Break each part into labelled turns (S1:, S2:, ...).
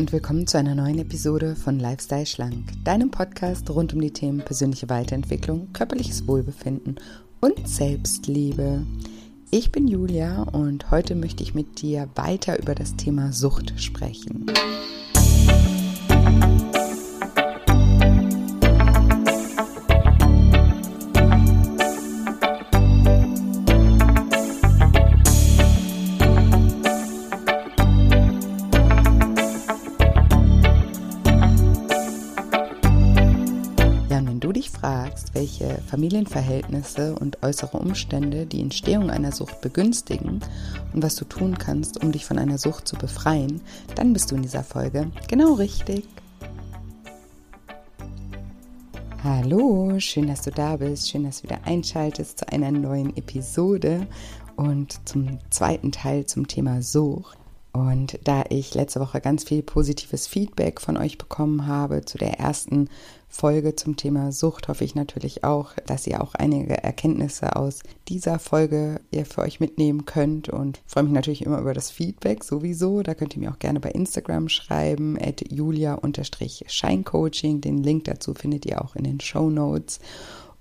S1: Und willkommen zu einer neuen Episode von Lifestyle Schlank, deinem Podcast rund um die Themen persönliche Weiterentwicklung, körperliches Wohlbefinden und Selbstliebe. Ich bin Julia und heute möchte ich mit dir weiter über das Thema Sucht sprechen. Welche Familienverhältnisse und äußere Umstände die Entstehung einer Sucht begünstigen und was du tun kannst, um dich von einer Sucht zu befreien, dann bist du in dieser Folge genau richtig. Hallo, schön, dass du da bist, schön, dass du wieder einschaltest zu einer neuen Episode und zum zweiten Teil zum Thema Sucht. Und da ich letzte Woche ganz viel positives Feedback von euch bekommen habe zu der ersten Folge zum Thema Sucht, hoffe ich natürlich auch, dass ihr auch einige Erkenntnisse aus dieser Folge ihr für euch mitnehmen könnt und freue mich natürlich immer über das Feedback sowieso. Da könnt ihr mir auch gerne bei Instagram schreiben, at julia-scheincoaching. Den Link dazu findet ihr auch in den Show Notes.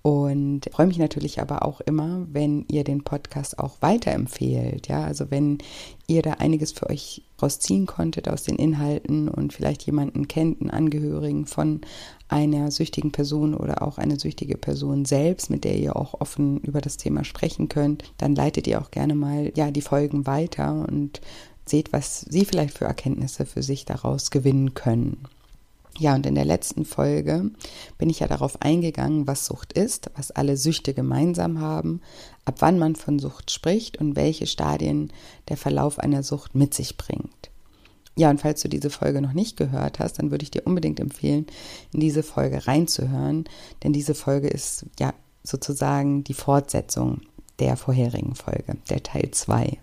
S1: Und freue mich natürlich aber auch immer, wenn ihr den Podcast auch weiterempfehlt. Ja, also wenn ihr da einiges für euch rausziehen konntet aus den Inhalten und vielleicht jemanden kennt, einen Angehörigen von einer süchtigen Person oder auch eine süchtige Person selbst, mit der ihr auch offen über das Thema sprechen könnt, dann leitet ihr auch gerne mal ja die Folgen weiter und seht, was sie vielleicht für Erkenntnisse für sich daraus gewinnen können. Ja, und in der letzten Folge bin ich ja darauf eingegangen, was Sucht ist, was alle Süchte gemeinsam haben, ab wann man von Sucht spricht und welche Stadien der Verlauf einer Sucht mit sich bringt. Ja, und falls du diese Folge noch nicht gehört hast, dann würde ich dir unbedingt empfehlen, in diese Folge reinzuhören, denn diese Folge ist ja sozusagen die Fortsetzung der vorherigen Folge, der Teil 2.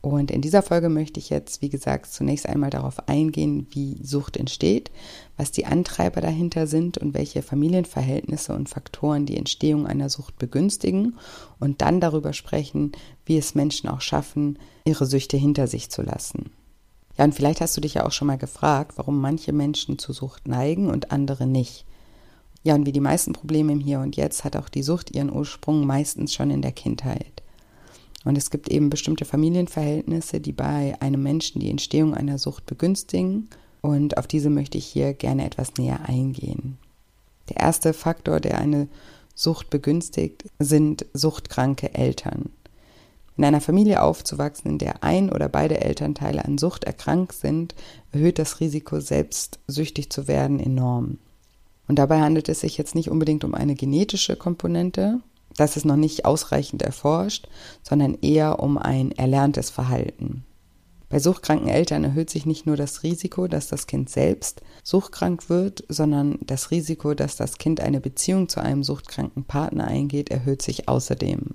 S1: Und in dieser Folge möchte ich jetzt, wie gesagt, zunächst einmal darauf eingehen, wie Sucht entsteht, was die Antreiber dahinter sind und welche Familienverhältnisse und Faktoren die Entstehung einer Sucht begünstigen und dann darüber sprechen, wie es Menschen auch schaffen, ihre Süchte hinter sich zu lassen. Ja, und vielleicht hast du dich ja auch schon mal gefragt, warum manche Menschen zu Sucht neigen und andere nicht. Ja, und wie die meisten Probleme im Hier und Jetzt hat auch die Sucht ihren Ursprung meistens schon in der Kindheit. Und es gibt eben bestimmte Familienverhältnisse, die bei einem Menschen die Entstehung einer Sucht begünstigen. Und auf diese möchte ich hier gerne etwas näher eingehen. Der erste Faktor, der eine Sucht begünstigt, sind suchtkranke Eltern. In einer Familie aufzuwachsen, in der ein oder beide Elternteile an Sucht erkrankt sind, erhöht das Risiko, selbst süchtig zu werden, enorm. Und dabei handelt es sich jetzt nicht unbedingt um eine genetische Komponente, das ist noch nicht ausreichend erforscht, sondern eher um ein erlerntes Verhalten. Bei suchtkranken Eltern erhöht sich nicht nur das Risiko, dass das Kind selbst suchtkrank wird, sondern das Risiko, dass das Kind eine Beziehung zu einem suchtkranken Partner eingeht, erhöht sich außerdem.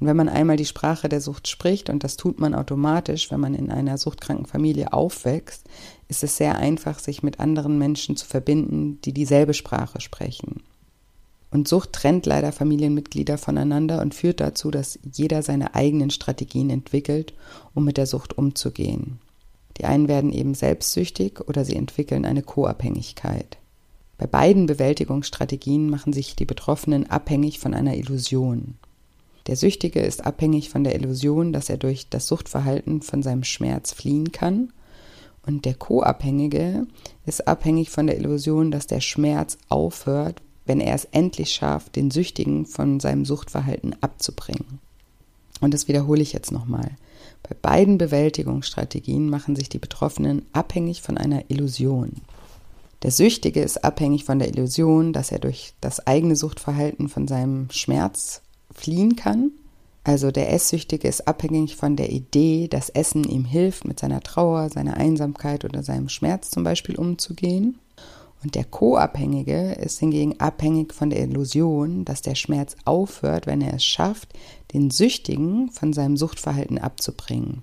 S1: Und wenn man einmal die Sprache der Sucht spricht, und das tut man automatisch, wenn man in einer suchtkranken Familie aufwächst, ist es sehr einfach, sich mit anderen Menschen zu verbinden, die dieselbe Sprache sprechen. Und Sucht trennt leider Familienmitglieder voneinander und führt dazu, dass jeder seine eigenen Strategien entwickelt, um mit der Sucht umzugehen. Die einen werden eben selbstsüchtig oder sie entwickeln eine Co-Abhängigkeit. Bei beiden Bewältigungsstrategien machen sich die Betroffenen abhängig von einer Illusion. Der Süchtige ist abhängig von der Illusion, dass er durch das Suchtverhalten von seinem Schmerz fliehen kann, und der Co-Abhängige ist abhängig von der Illusion, dass der Schmerz aufhört, wenn er es endlich schafft, den Süchtigen von seinem Suchtverhalten abzubringen. Und das wiederhole ich jetzt nochmal. Bei beiden Bewältigungsstrategien machen sich die Betroffenen abhängig von einer Illusion. Der Süchtige ist abhängig von der Illusion, dass er durch das eigene Suchtverhalten von seinem Schmerz fliehen kann. Also der Esssüchtige ist abhängig von der Idee, dass Essen ihm hilft, mit seiner Trauer, seiner Einsamkeit oder seinem Schmerz zum Beispiel umzugehen. Und der Co-Abhängige ist hingegen abhängig von der Illusion, dass der Schmerz aufhört, wenn er es schafft, den Süchtigen von seinem Suchtverhalten abzubringen.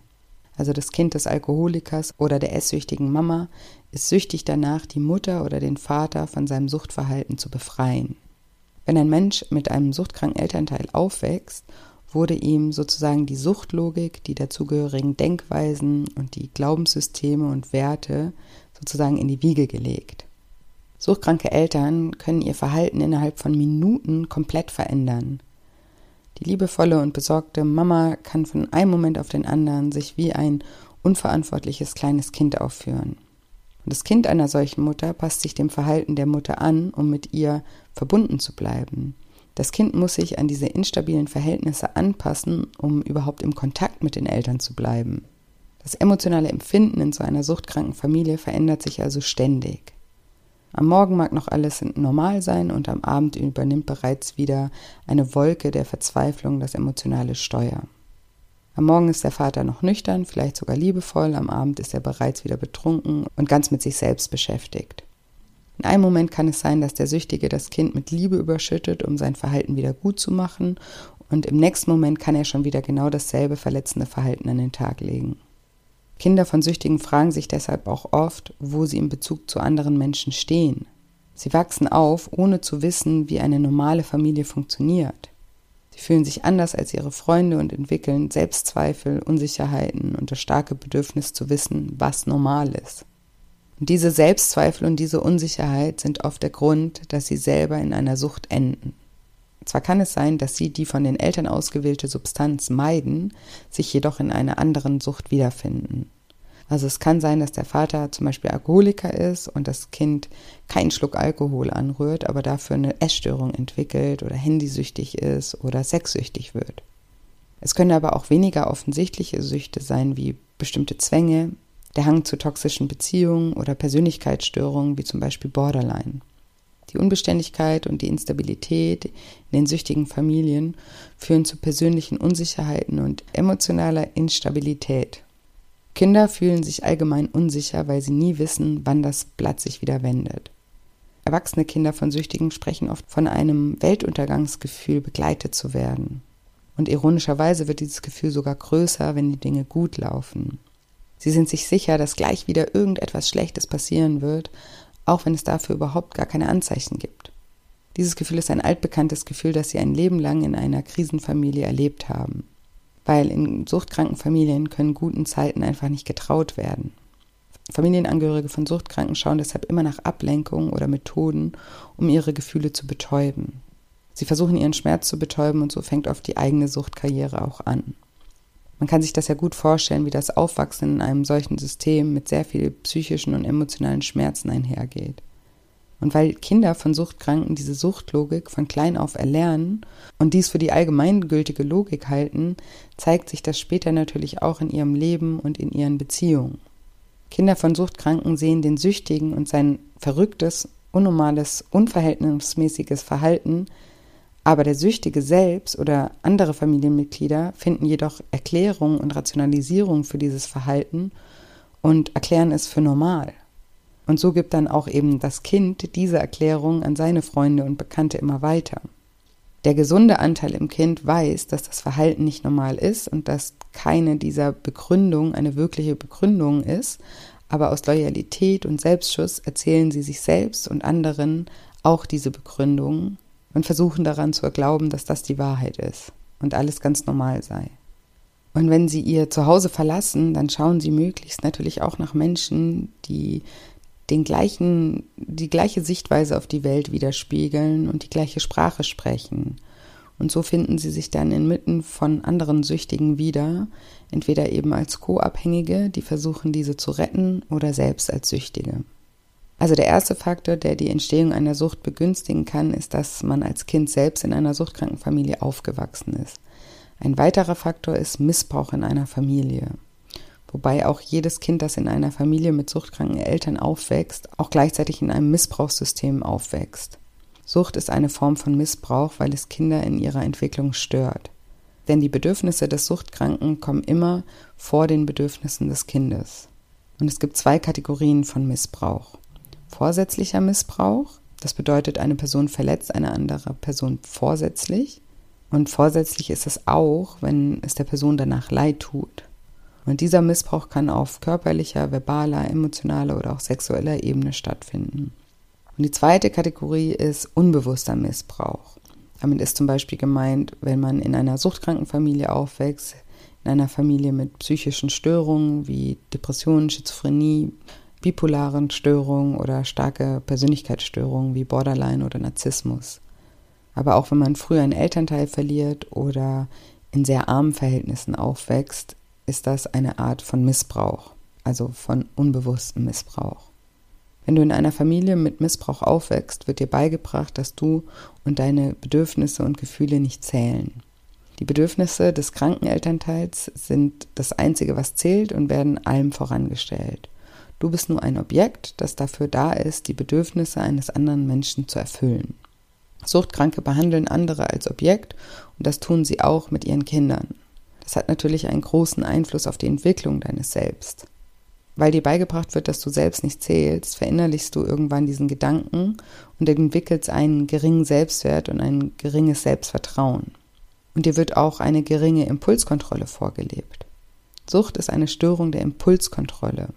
S1: Also das Kind des Alkoholikers oder der esssüchtigen Mama ist süchtig danach, die Mutter oder den Vater von seinem Suchtverhalten zu befreien. Wenn ein Mensch mit einem suchtkranken Elternteil aufwächst, wurde ihm sozusagen die Suchtlogik, die dazugehörigen Denkweisen und die Glaubenssysteme und Werte sozusagen in die Wiege gelegt. Suchtkranke Eltern können ihr Verhalten innerhalb von Minuten komplett verändern. Die liebevolle und besorgte Mama kann von einem Moment auf den anderen sich wie ein unverantwortliches kleines Kind aufführen. Und das Kind einer solchen Mutter passt sich dem Verhalten der Mutter an, um mit ihr verbunden zu bleiben. Das Kind muss sich an diese instabilen Verhältnisse anpassen, um überhaupt im Kontakt mit den Eltern zu bleiben. Das emotionale Empfinden in so einer suchtkranken Familie verändert sich also ständig. Am Morgen mag noch alles normal sein und am Abend übernimmt bereits wieder eine Wolke der Verzweiflung das emotionale Steuer. Am Morgen ist der Vater noch nüchtern, vielleicht sogar liebevoll, am Abend ist er bereits wieder betrunken und ganz mit sich selbst beschäftigt. In einem Moment kann es sein, dass der Süchtige das Kind mit Liebe überschüttet, um sein Verhalten wieder gut zu machen, und im nächsten Moment kann er schon wieder genau dasselbe verletzende Verhalten an den Tag legen. Kinder von Süchtigen fragen sich deshalb auch oft, wo sie in Bezug zu anderen Menschen stehen. Sie wachsen auf, ohne zu wissen, wie eine normale Familie funktioniert. Sie fühlen sich anders als ihre Freunde und entwickeln Selbstzweifel, Unsicherheiten und das starke Bedürfnis zu wissen, was normal ist. Und diese Selbstzweifel und diese Unsicherheit sind oft der Grund, dass sie selber in einer Sucht enden. Zwar kann es sein, dass sie die von den Eltern ausgewählte Substanz meiden, sich jedoch in einer anderen Sucht wiederfinden. Also es kann sein, dass der Vater zum Beispiel Alkoholiker ist und das Kind keinen Schluck Alkohol anrührt, aber dafür eine Essstörung entwickelt oder handysüchtig ist oder sexsüchtig wird. Es können aber auch weniger offensichtliche Süchte sein wie bestimmte Zwänge, der Hang zu toxischen Beziehungen oder Persönlichkeitsstörungen wie zum Beispiel Borderline. Die Unbeständigkeit und die Instabilität in den süchtigen Familien führen zu persönlichen Unsicherheiten und emotionaler Instabilität. Kinder fühlen sich allgemein unsicher, weil sie nie wissen, wann das Blatt sich wieder wendet. Erwachsene Kinder von Süchtigen sprechen oft von einem Weltuntergangsgefühl begleitet zu werden. Und ironischerweise wird dieses Gefühl sogar größer, wenn die Dinge gut laufen. Sie sind sich sicher, dass gleich wieder irgendetwas Schlechtes passieren wird, auch wenn es dafür überhaupt gar keine Anzeichen gibt. Dieses Gefühl ist ein altbekanntes Gefühl, das sie ein Leben lang in einer Krisenfamilie erlebt haben. Weil in suchtkranken Familien können guten Zeiten einfach nicht getraut werden. Familienangehörige von Suchtkranken schauen deshalb immer nach Ablenkungen oder Methoden, um ihre Gefühle zu betäuben. Sie versuchen ihren Schmerz zu betäuben und so fängt oft die eigene Suchtkarriere auch an. Man kann sich das ja gut vorstellen, wie das Aufwachsen in einem solchen System mit sehr viel psychischen und emotionalen Schmerzen einhergeht. Und weil Kinder von Suchtkranken diese Suchtlogik von klein auf erlernen und dies für die allgemeingültige Logik halten, zeigt sich das später natürlich auch in ihrem Leben und in ihren Beziehungen. Kinder von Suchtkranken sehen den Süchtigen und sein verrücktes, unnormales, unverhältnismäßiges Verhalten aber der Süchtige selbst oder andere Familienmitglieder finden jedoch Erklärungen und Rationalisierungen für dieses Verhalten und erklären es für normal. Und so gibt dann auch eben das Kind diese Erklärung an seine Freunde und Bekannte immer weiter. Der gesunde Anteil im Kind weiß, dass das Verhalten nicht normal ist und dass keine dieser Begründungen eine wirkliche Begründung ist, aber aus Loyalität und Selbstschutz erzählen sie sich selbst und anderen auch diese Begründungen und versuchen daran zu glauben, dass das die Wahrheit ist und alles ganz normal sei. Und wenn sie ihr Zuhause verlassen, dann schauen sie möglichst natürlich auch nach Menschen, die den gleichen, die gleiche Sichtweise auf die Welt widerspiegeln und die gleiche Sprache sprechen. Und so finden sie sich dann inmitten von anderen Süchtigen wieder, entweder eben als Co-Abhängige, die versuchen, diese zu retten, oder selbst als Süchtige. Also der erste Faktor, der die Entstehung einer Sucht begünstigen kann, ist, dass man als Kind selbst in einer suchtkranken Familie aufgewachsen ist. Ein weiterer Faktor ist Missbrauch in einer Familie. Wobei auch jedes Kind, das in einer Familie mit suchtkranken Eltern aufwächst, auch gleichzeitig in einem Missbrauchssystem aufwächst. Sucht ist eine Form von Missbrauch, weil es Kinder in ihrer Entwicklung stört. Denn die Bedürfnisse des Suchtkranken kommen immer vor den Bedürfnissen des Kindes. Und es gibt zwei Kategorien von Missbrauch. Vorsätzlicher Missbrauch, das bedeutet, eine Person verletzt eine andere Person vorsätzlich. Und vorsätzlich ist es auch, wenn es der Person danach leid tut. Und dieser Missbrauch kann auf körperlicher, verbaler, emotionaler oder auch sexueller Ebene stattfinden. Und die zweite Kategorie ist unbewusster Missbrauch. Damit ist zum Beispiel gemeint, wenn man in einer suchtkranken Familie aufwächst, in einer Familie mit psychischen Störungen wie Depressionen, Schizophrenie, bipolaren Störungen oder starke Persönlichkeitsstörungen wie Borderline oder Narzissmus. Aber auch wenn man früher einen Elternteil verliert oder in sehr armen Verhältnissen aufwächst, ist das eine Art von Missbrauch, also von unbewusstem Missbrauch. Wenn du in einer Familie mit Missbrauch aufwächst, wird dir beigebracht, dass du und deine Bedürfnisse und Gefühle nicht zählen. Die Bedürfnisse des kranken Elternteils sind das Einzige, was zählt und werden allem vorangestellt. Du bist nur ein Objekt, das dafür da ist, die Bedürfnisse eines anderen Menschen zu erfüllen. Suchtkranke behandeln andere als Objekt und das tun sie auch mit ihren Kindern. Das hat natürlich einen großen Einfluss auf die Entwicklung deines Selbst. Weil dir beigebracht wird, dass du selbst nicht zählst, verinnerlichst du irgendwann diesen Gedanken und entwickelst einen geringen Selbstwert und ein geringes Selbstvertrauen. Und dir wird auch eine geringe Impulskontrolle vorgelebt. Sucht ist eine Störung der Impulskontrolle.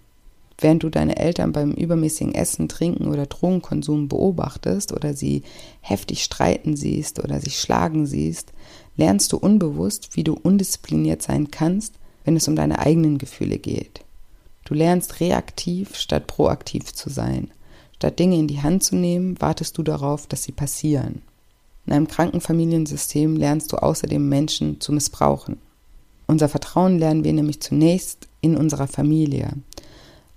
S1: Während du deine Eltern beim übermäßigen Essen, Trinken oder Drogenkonsum beobachtest oder sie heftig streiten siehst oder sich schlagen siehst, lernst du unbewusst, wie du undiszipliniert sein kannst, wenn es um deine eigenen Gefühle geht. Du lernst reaktiv statt proaktiv zu sein. Statt Dinge in die Hand zu nehmen, wartest du darauf, dass sie passieren. In einem Krankenfamiliensystem lernst du außerdem Menschen zu missbrauchen. Unser Vertrauen lernen wir nämlich zunächst in unserer Familie.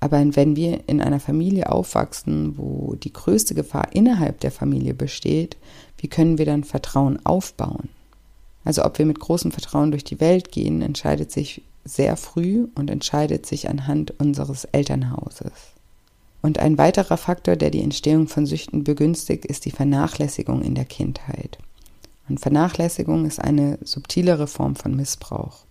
S1: Aber wenn wir in einer Familie aufwachsen, wo die größte Gefahr innerhalb der Familie besteht, wie können wir dann Vertrauen aufbauen? Also ob wir mit großem Vertrauen durch die Welt gehen, entscheidet sich sehr früh und entscheidet sich anhand unseres Elternhauses. Und ein weiterer Faktor, der die Entstehung von Süchten begünstigt, ist die Vernachlässigung in der Kindheit. Und Vernachlässigung ist eine subtilere Form von Missbrauch.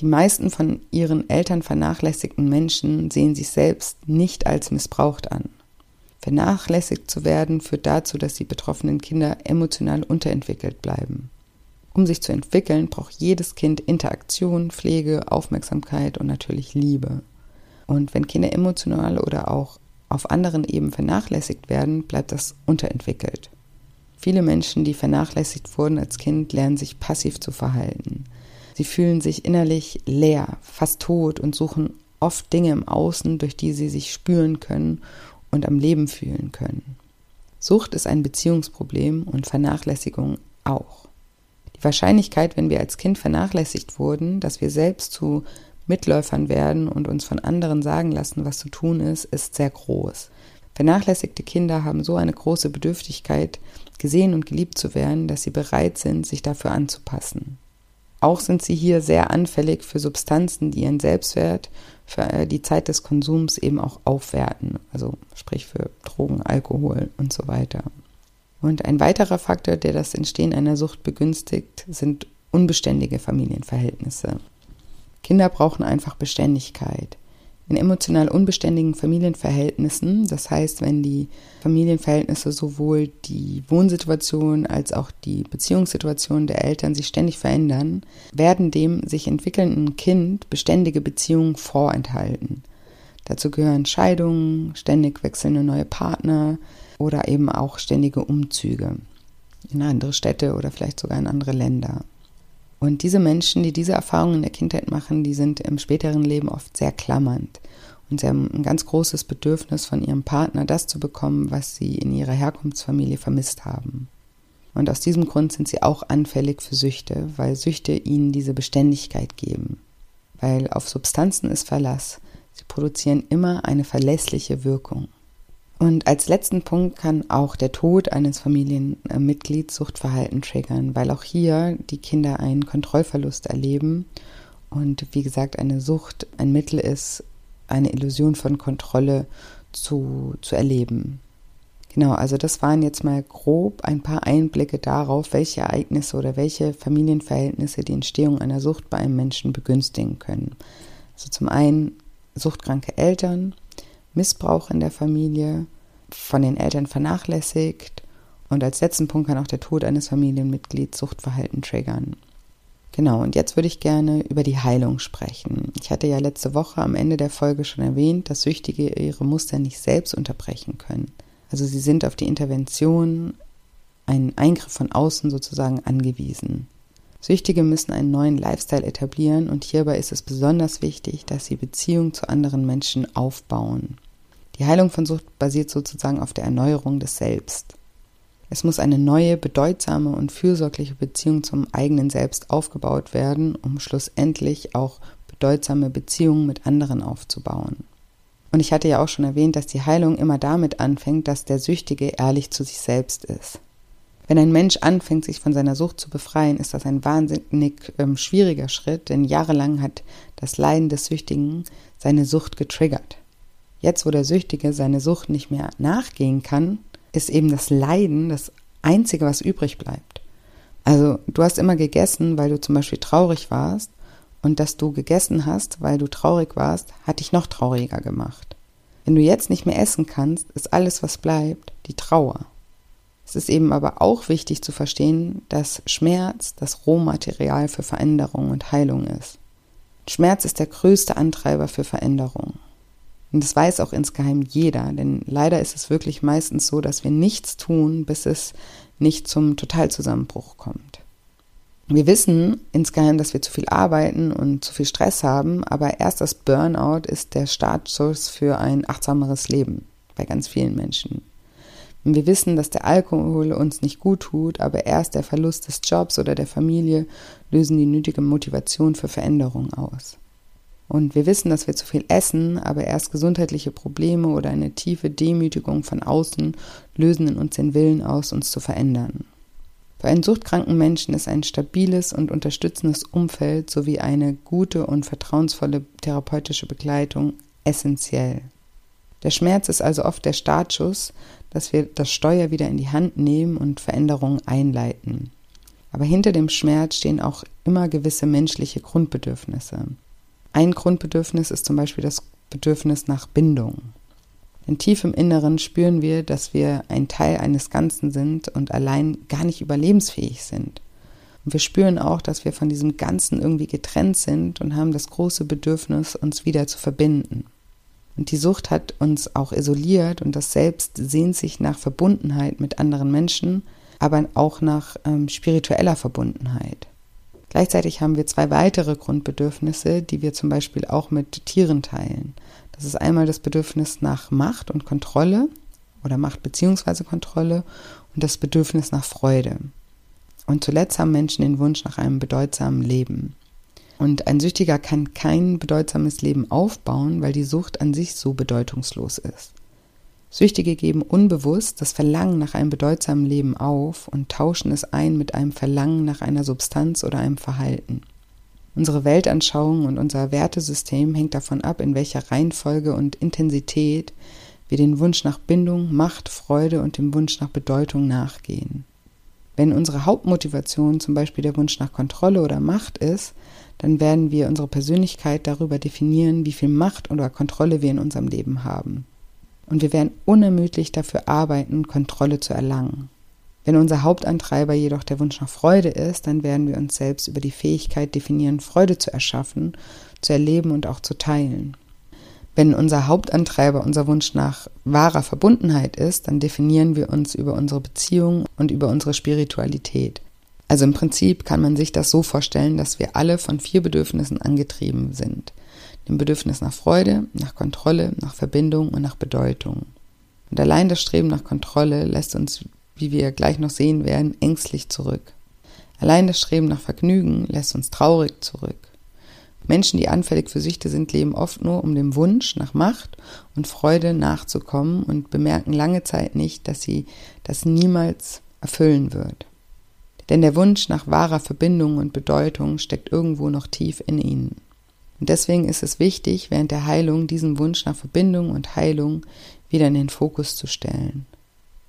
S1: Die meisten von ihren Eltern vernachlässigten Menschen sehen sich selbst nicht als missbraucht an. Vernachlässigt zu werden führt dazu, dass die betroffenen Kinder emotional unterentwickelt bleiben. Um sich zu entwickeln, braucht jedes Kind Interaktion, Pflege, Aufmerksamkeit und natürlich Liebe. Und wenn Kinder emotional oder auch auf anderen Ebenen vernachlässigt werden, bleibt das unterentwickelt. Viele Menschen, die vernachlässigt wurden als Kind, lernen sich passiv zu verhalten. Sie fühlen sich innerlich leer, fast tot und suchen oft Dinge im Außen, durch die sie sich spüren können und am Leben fühlen können. Sucht ist ein Beziehungsproblem und Vernachlässigung auch. Die Wahrscheinlichkeit, wenn wir als Kind vernachlässigt wurden, dass wir selbst zu Mitläufern werden und uns von anderen sagen lassen, was zu tun ist, ist sehr groß. Vernachlässigte Kinder haben so eine große Bedürftigkeit, gesehen und geliebt zu werden, dass sie bereit sind, sich dafür anzupassen. Auch sind sie hier sehr anfällig für Substanzen, die ihren Selbstwert für äh, die Zeit des Konsums eben auch aufwerten, also sprich für Drogen, Alkohol und so weiter. Und ein weiterer Faktor, der das Entstehen einer Sucht begünstigt, sind unbeständige Familienverhältnisse. Kinder brauchen einfach Beständigkeit. In emotional unbeständigen Familienverhältnissen, das heißt, wenn die Familienverhältnisse sowohl die Wohnsituation als auch die Beziehungssituation der Eltern sich ständig verändern, werden dem sich entwickelnden Kind beständige Beziehungen vorenthalten. Dazu gehören Scheidungen, ständig wechselnde neue Partner, oder eben auch ständige Umzüge in andere Städte oder vielleicht sogar in andere Länder. Und diese Menschen, die diese Erfahrungen in der Kindheit machen, die sind im späteren Leben oft sehr klammernd. Und sie haben ein ganz großes Bedürfnis von ihrem Partner, das zu bekommen, was sie in ihrer Herkunftsfamilie vermisst haben. Und aus diesem Grund sind sie auch anfällig für Süchte, weil Süchte ihnen diese Beständigkeit geben. Weil auf Substanzen ist Verlass. Sie produzieren immer eine verlässliche Wirkung. Und als letzten Punkt kann auch der Tod eines Familienmitglieds Suchtverhalten triggern, weil auch hier die Kinder einen Kontrollverlust erleben und wie gesagt eine Sucht ein Mittel ist, eine Illusion von Kontrolle zu, zu erleben. Genau, also das waren jetzt mal grob ein paar Einblicke darauf, welche Ereignisse oder welche Familienverhältnisse die Entstehung einer Sucht bei einem Menschen begünstigen können. Also zum einen suchtkranke Eltern, Missbrauch in der Familie, von den Eltern vernachlässigt und als letzten Punkt kann auch der Tod eines Familienmitglieds Suchtverhalten triggern. Genau, und jetzt würde ich gerne über die Heilung sprechen. Ich hatte ja letzte Woche am Ende der Folge schon erwähnt, dass Süchtige ihre Muster nicht selbst unterbrechen können. Also sie sind auf die Intervention einen Eingriff von außen sozusagen angewiesen. Süchtige müssen einen neuen Lifestyle etablieren und hierbei ist es besonders wichtig, dass sie Beziehungen zu anderen Menschen aufbauen. Die Heilung von Sucht basiert sozusagen auf der Erneuerung des Selbst. Es muss eine neue, bedeutsame und fürsorgliche Beziehung zum eigenen Selbst aufgebaut werden, um schlussendlich auch bedeutsame Beziehungen mit anderen aufzubauen. Und ich hatte ja auch schon erwähnt, dass die Heilung immer damit anfängt, dass der Süchtige ehrlich zu sich selbst ist. Wenn ein Mensch anfängt, sich von seiner Sucht zu befreien, ist das ein wahnsinnig ähm, schwieriger Schritt, denn jahrelang hat das Leiden des Süchtigen seine Sucht getriggert. Jetzt, wo der Süchtige seine Sucht nicht mehr nachgehen kann, ist eben das Leiden das Einzige, was übrig bleibt. Also du hast immer gegessen, weil du zum Beispiel traurig warst und dass du gegessen hast, weil du traurig warst, hat dich noch trauriger gemacht. Wenn du jetzt nicht mehr essen kannst, ist alles, was bleibt, die Trauer. Es ist eben aber auch wichtig zu verstehen, dass Schmerz das Rohmaterial für Veränderung und Heilung ist. Schmerz ist der größte Antreiber für Veränderung. Und das weiß auch insgeheim jeder, denn leider ist es wirklich meistens so, dass wir nichts tun, bis es nicht zum Totalzusammenbruch kommt. Wir wissen insgeheim, dass wir zu viel arbeiten und zu viel Stress haben, aber erst das Burnout ist der Startschuss für ein achtsameres Leben bei ganz vielen Menschen. Und wir wissen, dass der Alkohol uns nicht gut tut, aber erst der Verlust des Jobs oder der Familie lösen die nötige Motivation für Veränderung aus. Und wir wissen, dass wir zu viel essen, aber erst gesundheitliche Probleme oder eine tiefe Demütigung von außen lösen in uns den Willen aus, uns zu verändern. Für einen suchtkranken Menschen ist ein stabiles und unterstützendes Umfeld sowie eine gute und vertrauensvolle therapeutische Begleitung essentiell. Der Schmerz ist also oft der Startschuss, dass wir das Steuer wieder in die Hand nehmen und Veränderungen einleiten. Aber hinter dem Schmerz stehen auch immer gewisse menschliche Grundbedürfnisse. Ein Grundbedürfnis ist zum Beispiel das Bedürfnis nach Bindung. Denn tief im Inneren spüren wir, dass wir ein Teil eines Ganzen sind und allein gar nicht überlebensfähig sind. Und wir spüren auch, dass wir von diesem Ganzen irgendwie getrennt sind und haben das große Bedürfnis, uns wieder zu verbinden. Und die Sucht hat uns auch isoliert und das Selbst sehnt sich nach Verbundenheit mit anderen Menschen, aber auch nach ähm, spiritueller Verbundenheit. Gleichzeitig haben wir zwei weitere Grundbedürfnisse, die wir zum Beispiel auch mit Tieren teilen. Das ist einmal das Bedürfnis nach Macht und Kontrolle oder Macht beziehungsweise Kontrolle und das Bedürfnis nach Freude. Und zuletzt haben Menschen den Wunsch nach einem bedeutsamen Leben. Und ein Süchtiger kann kein bedeutsames Leben aufbauen, weil die Sucht an sich so bedeutungslos ist. Süchtige geben unbewusst das Verlangen nach einem bedeutsamen Leben auf und tauschen es ein mit einem Verlangen nach einer Substanz oder einem Verhalten. Unsere Weltanschauung und unser Wertesystem hängt davon ab, in welcher Reihenfolge und Intensität wir den Wunsch nach Bindung, Macht, Freude und dem Wunsch nach Bedeutung nachgehen. Wenn unsere Hauptmotivation zum Beispiel der Wunsch nach Kontrolle oder Macht ist, dann werden wir unsere Persönlichkeit darüber definieren, wie viel Macht oder Kontrolle wir in unserem Leben haben. Und wir werden unermüdlich dafür arbeiten, Kontrolle zu erlangen. Wenn unser Hauptantreiber jedoch der Wunsch nach Freude ist, dann werden wir uns selbst über die Fähigkeit definieren, Freude zu erschaffen, zu erleben und auch zu teilen. Wenn unser Hauptantreiber unser Wunsch nach wahrer Verbundenheit ist, dann definieren wir uns über unsere Beziehung und über unsere Spiritualität. Also im Prinzip kann man sich das so vorstellen, dass wir alle von vier Bedürfnissen angetrieben sind. Dem Bedürfnis nach Freude, nach Kontrolle, nach Verbindung und nach Bedeutung. Und allein das Streben nach Kontrolle lässt uns wie wir gleich noch sehen werden, ängstlich zurück. Allein das Streben nach Vergnügen lässt uns traurig zurück. Menschen, die anfällig für Süchte sind, leben oft nur, um dem Wunsch nach Macht und Freude nachzukommen und bemerken lange Zeit nicht, dass sie das niemals erfüllen wird. Denn der Wunsch nach wahrer Verbindung und Bedeutung steckt irgendwo noch tief in ihnen. Und deswegen ist es wichtig, während der Heilung diesen Wunsch nach Verbindung und Heilung wieder in den Fokus zu stellen.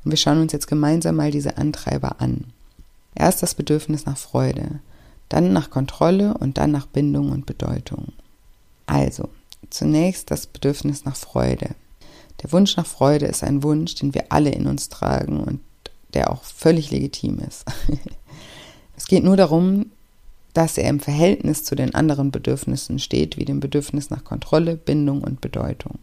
S1: Und wir schauen uns jetzt gemeinsam mal diese Antreiber an. Erst das Bedürfnis nach Freude, dann nach Kontrolle und dann nach Bindung und Bedeutung. Also, zunächst das Bedürfnis nach Freude. Der Wunsch nach Freude ist ein Wunsch, den wir alle in uns tragen und der auch völlig legitim ist. es geht nur darum, dass er im Verhältnis zu den anderen Bedürfnissen steht, wie dem Bedürfnis nach Kontrolle, Bindung und Bedeutung.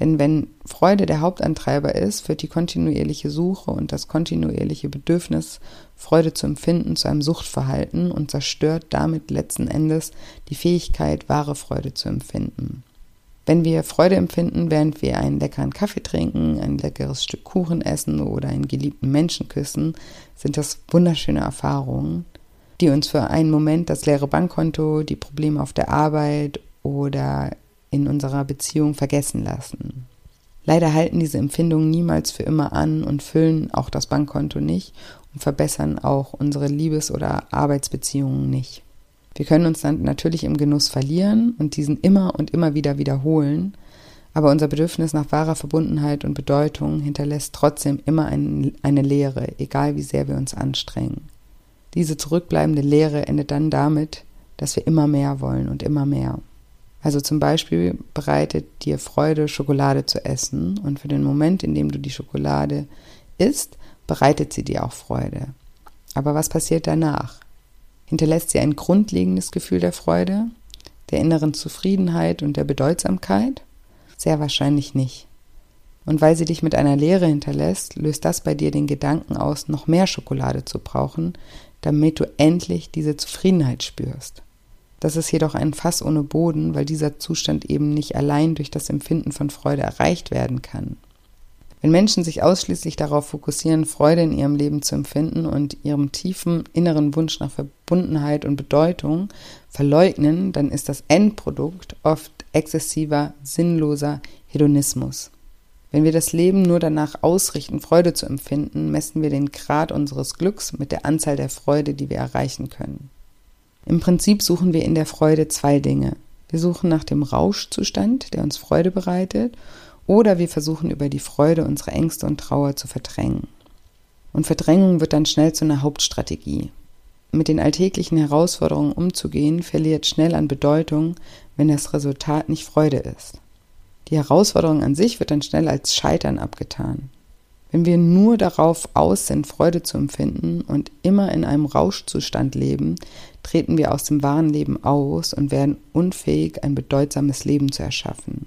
S1: Denn wenn Freude der Hauptantreiber ist, wird die kontinuierliche Suche und das kontinuierliche Bedürfnis, Freude zu empfinden, zu einem Suchtverhalten und zerstört damit letzten Endes die Fähigkeit, wahre Freude zu empfinden. Wenn wir Freude empfinden, während wir einen leckeren Kaffee trinken, ein leckeres Stück Kuchen essen oder einen geliebten Menschen küssen, sind das wunderschöne Erfahrungen, die uns für einen Moment das leere Bankkonto, die Probleme auf der Arbeit oder in unserer Beziehung vergessen lassen. Leider halten diese Empfindungen niemals für immer an und füllen auch das Bankkonto nicht und verbessern auch unsere Liebes- oder Arbeitsbeziehungen nicht. Wir können uns dann natürlich im Genuss verlieren und diesen immer und immer wieder wiederholen, aber unser Bedürfnis nach wahrer Verbundenheit und Bedeutung hinterlässt trotzdem immer ein, eine Leere, egal wie sehr wir uns anstrengen. Diese zurückbleibende Leere endet dann damit, dass wir immer mehr wollen und immer mehr. Also zum Beispiel bereitet dir Freude, Schokolade zu essen und für den Moment, in dem du die Schokolade isst, bereitet sie dir auch Freude. Aber was passiert danach? Hinterlässt sie ein grundlegendes Gefühl der Freude, der inneren Zufriedenheit und der Bedeutsamkeit? Sehr wahrscheinlich nicht. Und weil sie dich mit einer Leere hinterlässt, löst das bei dir den Gedanken aus, noch mehr Schokolade zu brauchen, damit du endlich diese Zufriedenheit spürst. Das ist jedoch ein Fass ohne Boden, weil dieser Zustand eben nicht allein durch das Empfinden von Freude erreicht werden kann. Wenn Menschen sich ausschließlich darauf fokussieren, Freude in ihrem Leben zu empfinden und ihrem tiefen inneren Wunsch nach Verbundenheit und Bedeutung verleugnen, dann ist das Endprodukt oft exzessiver, sinnloser Hedonismus. Wenn wir das Leben nur danach ausrichten, Freude zu empfinden, messen wir den Grad unseres Glücks mit der Anzahl der Freude, die wir erreichen können. Im Prinzip suchen wir in der Freude zwei Dinge. Wir suchen nach dem Rauschzustand, der uns Freude bereitet, oder wir versuchen über die Freude unsere Ängste und Trauer zu verdrängen. Und Verdrängung wird dann schnell zu einer Hauptstrategie. Mit den alltäglichen Herausforderungen umzugehen, verliert schnell an Bedeutung, wenn das Resultat nicht Freude ist. Die Herausforderung an sich wird dann schnell als Scheitern abgetan. Wenn wir nur darauf aus sind, Freude zu empfinden und immer in einem Rauschzustand leben, treten wir aus dem wahren Leben aus und werden unfähig, ein bedeutsames Leben zu erschaffen.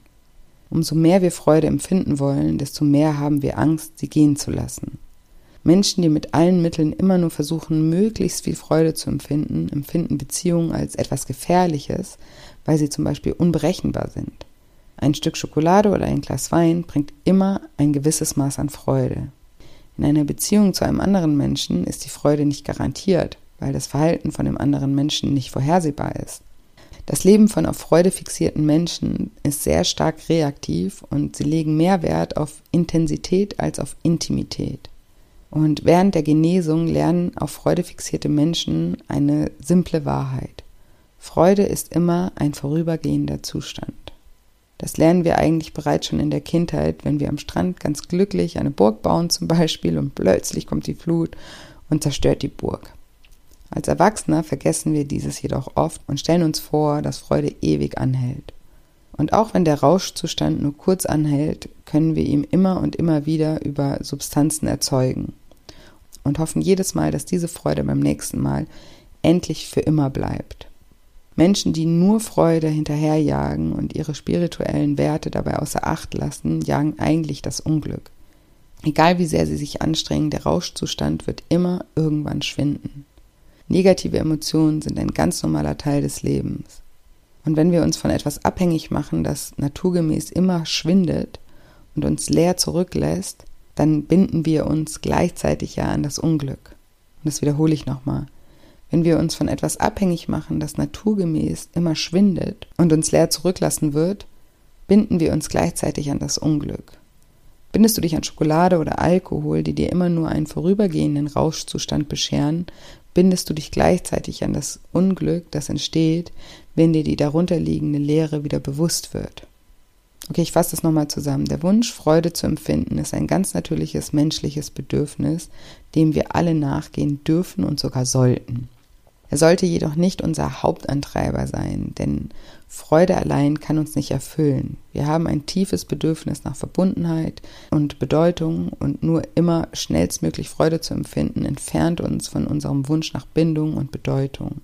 S1: Umso mehr wir Freude empfinden wollen, desto mehr haben wir Angst, sie gehen zu lassen. Menschen, die mit allen Mitteln immer nur versuchen, möglichst viel Freude zu empfinden, empfinden Beziehungen als etwas Gefährliches, weil sie zum Beispiel unberechenbar sind. Ein Stück Schokolade oder ein Glas Wein bringt immer ein gewisses Maß an Freude. In einer Beziehung zu einem anderen Menschen ist die Freude nicht garantiert, weil das Verhalten von dem anderen Menschen nicht vorhersehbar ist. Das Leben von auf Freude fixierten Menschen ist sehr stark reaktiv und sie legen mehr Wert auf Intensität als auf Intimität. Und während der Genesung lernen auf Freude fixierte Menschen eine simple Wahrheit. Freude ist immer ein vorübergehender Zustand. Das lernen wir eigentlich bereits schon in der Kindheit, wenn wir am Strand ganz glücklich eine Burg bauen zum Beispiel und plötzlich kommt die Flut und zerstört die Burg. Als Erwachsener vergessen wir dieses jedoch oft und stellen uns vor, dass Freude ewig anhält. Und auch wenn der Rauschzustand nur kurz anhält, können wir ihn immer und immer wieder über Substanzen erzeugen und hoffen jedes Mal, dass diese Freude beim nächsten Mal endlich für immer bleibt. Menschen, die nur Freude hinterherjagen und ihre spirituellen Werte dabei außer Acht lassen, jagen eigentlich das Unglück. Egal wie sehr sie sich anstrengen, der Rauschzustand wird immer irgendwann schwinden. Negative Emotionen sind ein ganz normaler Teil des Lebens. Und wenn wir uns von etwas abhängig machen, das naturgemäß immer schwindet und uns leer zurücklässt, dann binden wir uns gleichzeitig ja an das Unglück. Und das wiederhole ich nochmal. Wenn wir uns von etwas abhängig machen, das naturgemäß immer schwindet und uns leer zurücklassen wird, binden wir uns gleichzeitig an das Unglück. Bindest du dich an Schokolade oder Alkohol, die dir immer nur einen vorübergehenden Rauschzustand bescheren, bindest du dich gleichzeitig an das Unglück, das entsteht, wenn dir die darunterliegende Leere wieder bewusst wird. Okay, ich fasse das nochmal zusammen. Der Wunsch, Freude zu empfinden, ist ein ganz natürliches menschliches Bedürfnis, dem wir alle nachgehen dürfen und sogar sollten. Er sollte jedoch nicht unser Hauptantreiber sein, denn Freude allein kann uns nicht erfüllen. Wir haben ein tiefes Bedürfnis nach Verbundenheit und Bedeutung und nur immer schnellstmöglich Freude zu empfinden, entfernt uns von unserem Wunsch nach Bindung und Bedeutung.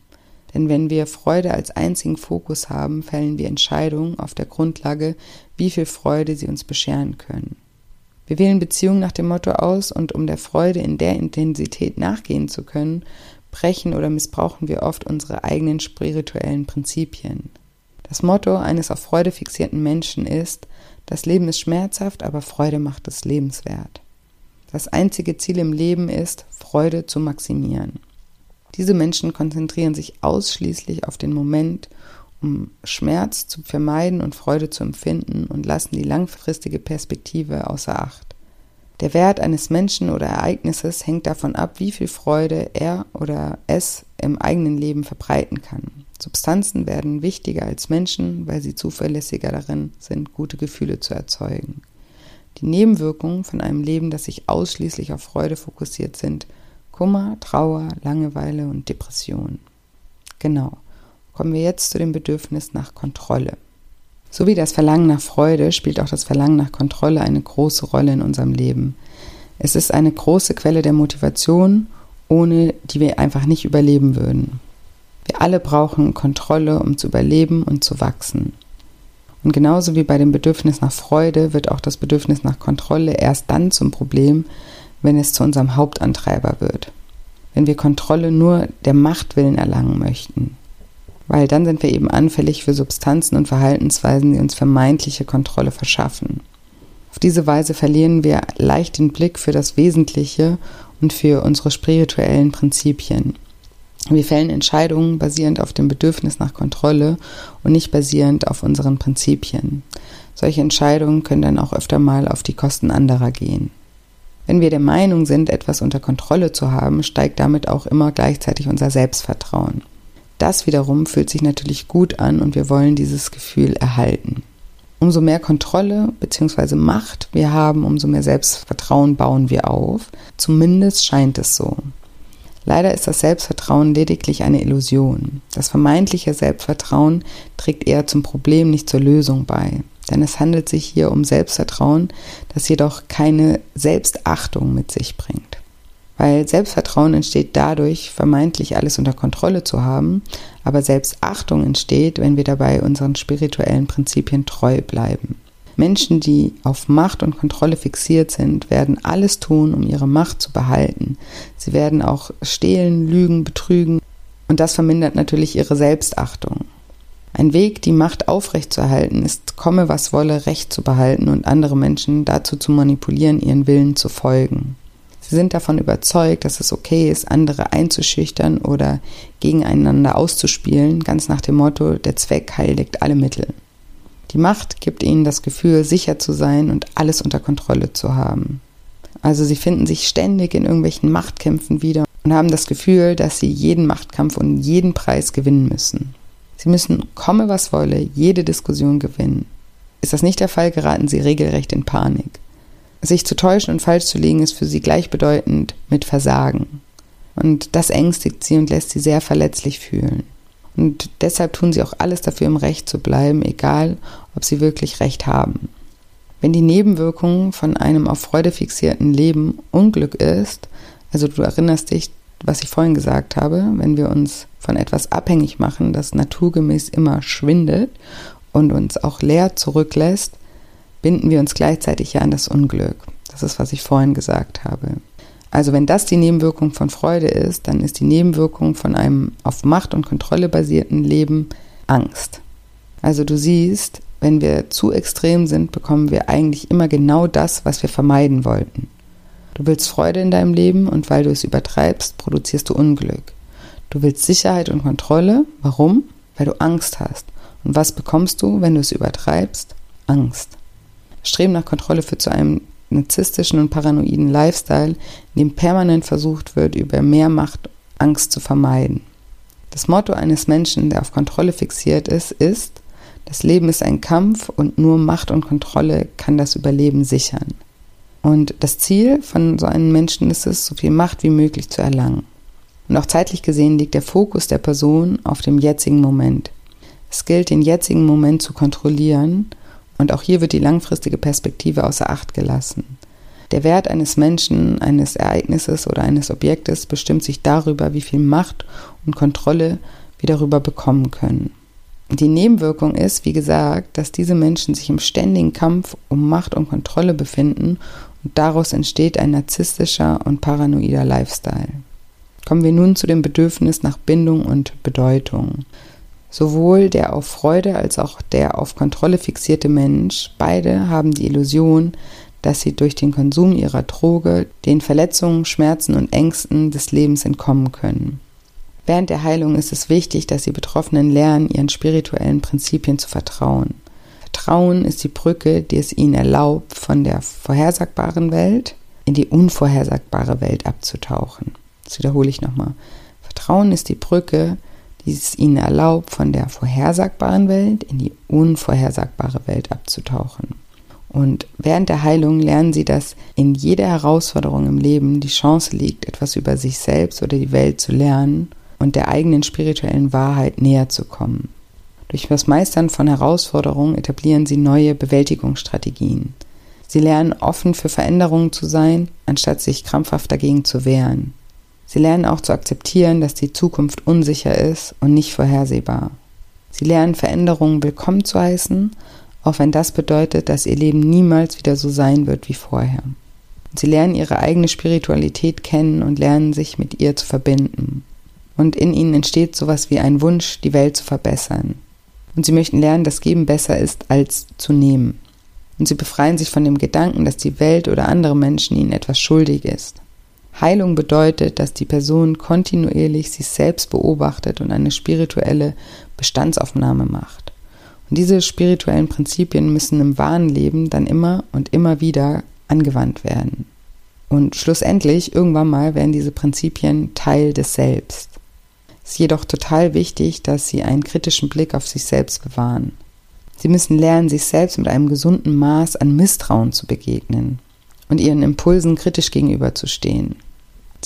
S1: Denn wenn wir Freude als einzigen Fokus haben, fällen wir Entscheidungen auf der Grundlage, wie viel Freude sie uns bescheren können. Wir wählen Beziehungen nach dem Motto aus und um der Freude in der Intensität nachgehen zu können, brechen oder missbrauchen wir oft unsere eigenen spirituellen Prinzipien. Das Motto eines auf Freude fixierten Menschen ist, das Leben ist schmerzhaft, aber Freude macht es lebenswert. Das einzige Ziel im Leben ist, Freude zu maximieren. Diese Menschen konzentrieren sich ausschließlich auf den Moment, um Schmerz zu vermeiden und Freude zu empfinden und lassen die langfristige Perspektive außer Acht. Der Wert eines Menschen oder Ereignisses hängt davon ab, wie viel Freude er oder es im eigenen Leben verbreiten kann. Substanzen werden wichtiger als Menschen, weil sie zuverlässiger darin sind, gute Gefühle zu erzeugen. Die Nebenwirkungen von einem Leben, das sich ausschließlich auf Freude fokussiert sind, Kummer, Trauer, Langeweile und Depression. Genau. Kommen wir jetzt zu dem Bedürfnis nach Kontrolle. So wie das Verlangen nach Freude spielt auch das Verlangen nach Kontrolle eine große Rolle in unserem Leben. Es ist eine große Quelle der Motivation, ohne die wir einfach nicht überleben würden. Wir alle brauchen Kontrolle, um zu überleben und zu wachsen. Und genauso wie bei dem Bedürfnis nach Freude wird auch das Bedürfnis nach Kontrolle erst dann zum Problem, wenn es zu unserem Hauptantreiber wird. Wenn wir Kontrolle nur der Machtwillen erlangen möchten. Weil dann sind wir eben anfällig für Substanzen und Verhaltensweisen, die uns vermeintliche Kontrolle verschaffen. Auf diese Weise verlieren wir leicht den Blick für das Wesentliche und für unsere spirituellen Prinzipien. Wir fällen Entscheidungen basierend auf dem Bedürfnis nach Kontrolle und nicht basierend auf unseren Prinzipien. Solche Entscheidungen können dann auch öfter mal auf die Kosten anderer gehen. Wenn wir der Meinung sind, etwas unter Kontrolle zu haben, steigt damit auch immer gleichzeitig unser Selbstvertrauen. Das wiederum fühlt sich natürlich gut an und wir wollen dieses Gefühl erhalten. Umso mehr Kontrolle bzw. Macht wir haben, umso mehr Selbstvertrauen bauen wir auf. Zumindest scheint es so. Leider ist das Selbstvertrauen lediglich eine Illusion. Das vermeintliche Selbstvertrauen trägt eher zum Problem, nicht zur Lösung bei. Denn es handelt sich hier um Selbstvertrauen, das jedoch keine Selbstachtung mit sich bringt. Weil Selbstvertrauen entsteht dadurch, vermeintlich alles unter Kontrolle zu haben, aber Selbstachtung entsteht, wenn wir dabei unseren spirituellen Prinzipien treu bleiben. Menschen, die auf Macht und Kontrolle fixiert sind, werden alles tun, um ihre Macht zu behalten. Sie werden auch stehlen, lügen, betrügen und das vermindert natürlich ihre Selbstachtung. Ein Weg, die Macht aufrechtzuerhalten, ist, komme was wolle, Recht zu behalten und andere Menschen dazu zu manipulieren, ihren Willen zu folgen. Sie sind davon überzeugt, dass es okay ist, andere einzuschüchtern oder gegeneinander auszuspielen, ganz nach dem Motto, der Zweck heiligt alle Mittel. Die Macht gibt ihnen das Gefühl, sicher zu sein und alles unter Kontrolle zu haben. Also sie finden sich ständig in irgendwelchen Machtkämpfen wieder und haben das Gefühl, dass sie jeden Machtkampf und jeden Preis gewinnen müssen. Sie müssen, komme was wolle, jede Diskussion gewinnen. Ist das nicht der Fall, geraten sie regelrecht in Panik. Sich zu täuschen und falsch zu liegen ist für sie gleichbedeutend mit Versagen. Und das ängstigt sie und lässt sie sehr verletzlich fühlen. Und deshalb tun sie auch alles dafür, im Recht zu bleiben, egal ob sie wirklich Recht haben. Wenn die Nebenwirkung von einem auf Freude fixierten Leben Unglück ist, also du erinnerst dich, was ich vorhin gesagt habe, wenn wir uns von etwas abhängig machen, das naturgemäß immer schwindet und uns auch leer zurücklässt, binden wir uns gleichzeitig ja an das Unglück. Das ist, was ich vorhin gesagt habe. Also wenn das die Nebenwirkung von Freude ist, dann ist die Nebenwirkung von einem auf Macht und Kontrolle basierten Leben Angst. Also du siehst, wenn wir zu extrem sind, bekommen wir eigentlich immer genau das, was wir vermeiden wollten. Du willst Freude in deinem Leben und weil du es übertreibst, produzierst du Unglück. Du willst Sicherheit und Kontrolle. Warum? Weil du Angst hast. Und was bekommst du, wenn du es übertreibst? Angst. Streben nach Kontrolle führt zu einem narzisstischen und paranoiden Lifestyle, in dem permanent versucht wird, über mehr Macht Angst zu vermeiden. Das Motto eines Menschen, der auf Kontrolle fixiert ist, ist, das Leben ist ein Kampf und nur Macht und Kontrolle kann das Überleben sichern. Und das Ziel von so einem Menschen ist es, so viel Macht wie möglich zu erlangen. Und auch zeitlich gesehen liegt der Fokus der Person auf dem jetzigen Moment. Es gilt, den jetzigen Moment zu kontrollieren und auch hier wird die langfristige Perspektive außer Acht gelassen. Der Wert eines Menschen, eines Ereignisses oder eines Objektes bestimmt sich darüber, wie viel Macht und Kontrolle wir darüber bekommen können. Die Nebenwirkung ist, wie gesagt, dass diese Menschen sich im ständigen Kampf um Macht und Kontrolle befinden und daraus entsteht ein narzisstischer und paranoider Lifestyle. Kommen wir nun zu dem Bedürfnis nach Bindung und Bedeutung. Sowohl der auf Freude als auch der auf Kontrolle fixierte Mensch, beide haben die Illusion, dass sie durch den Konsum ihrer Droge den Verletzungen, Schmerzen und Ängsten des Lebens entkommen können. Während der Heilung ist es wichtig, dass die Betroffenen lernen, ihren spirituellen Prinzipien zu vertrauen. Vertrauen ist die Brücke, die es ihnen erlaubt, von der vorhersagbaren Welt in die unvorhersagbare Welt abzutauchen. Das wiederhole ich nochmal. Vertrauen ist die Brücke, die es ihnen erlaubt, von der vorhersagbaren Welt in die unvorhersagbare Welt abzutauchen. Und während der Heilung lernen sie, dass in jeder Herausforderung im Leben die Chance liegt, etwas über sich selbst oder die Welt zu lernen und der eigenen spirituellen Wahrheit näher zu kommen. Durch das Meistern von Herausforderungen etablieren sie neue Bewältigungsstrategien. Sie lernen offen für Veränderungen zu sein, anstatt sich krampfhaft dagegen zu wehren. Sie lernen auch zu akzeptieren, dass die Zukunft unsicher ist und nicht vorhersehbar. Sie lernen Veränderungen willkommen zu heißen, auch wenn das bedeutet, dass ihr Leben niemals wieder so sein wird wie vorher. Sie lernen ihre eigene Spiritualität kennen und lernen sich mit ihr zu verbinden und in ihnen entsteht sowas wie ein Wunsch, die Welt zu verbessern. Und sie möchten lernen, dass Geben besser ist als zu nehmen. Und sie befreien sich von dem Gedanken, dass die Welt oder andere Menschen ihnen etwas schuldig ist. Heilung bedeutet, dass die Person kontinuierlich sich selbst beobachtet und eine spirituelle Bestandsaufnahme macht. Und diese spirituellen Prinzipien müssen im wahren Leben dann immer und immer wieder angewandt werden. Und schlussendlich, irgendwann mal, werden diese Prinzipien Teil des Selbst. Es ist jedoch total wichtig, dass sie einen kritischen Blick auf sich selbst bewahren. Sie müssen lernen, sich selbst mit einem gesunden Maß an Misstrauen zu begegnen und ihren Impulsen kritisch gegenüberzustehen.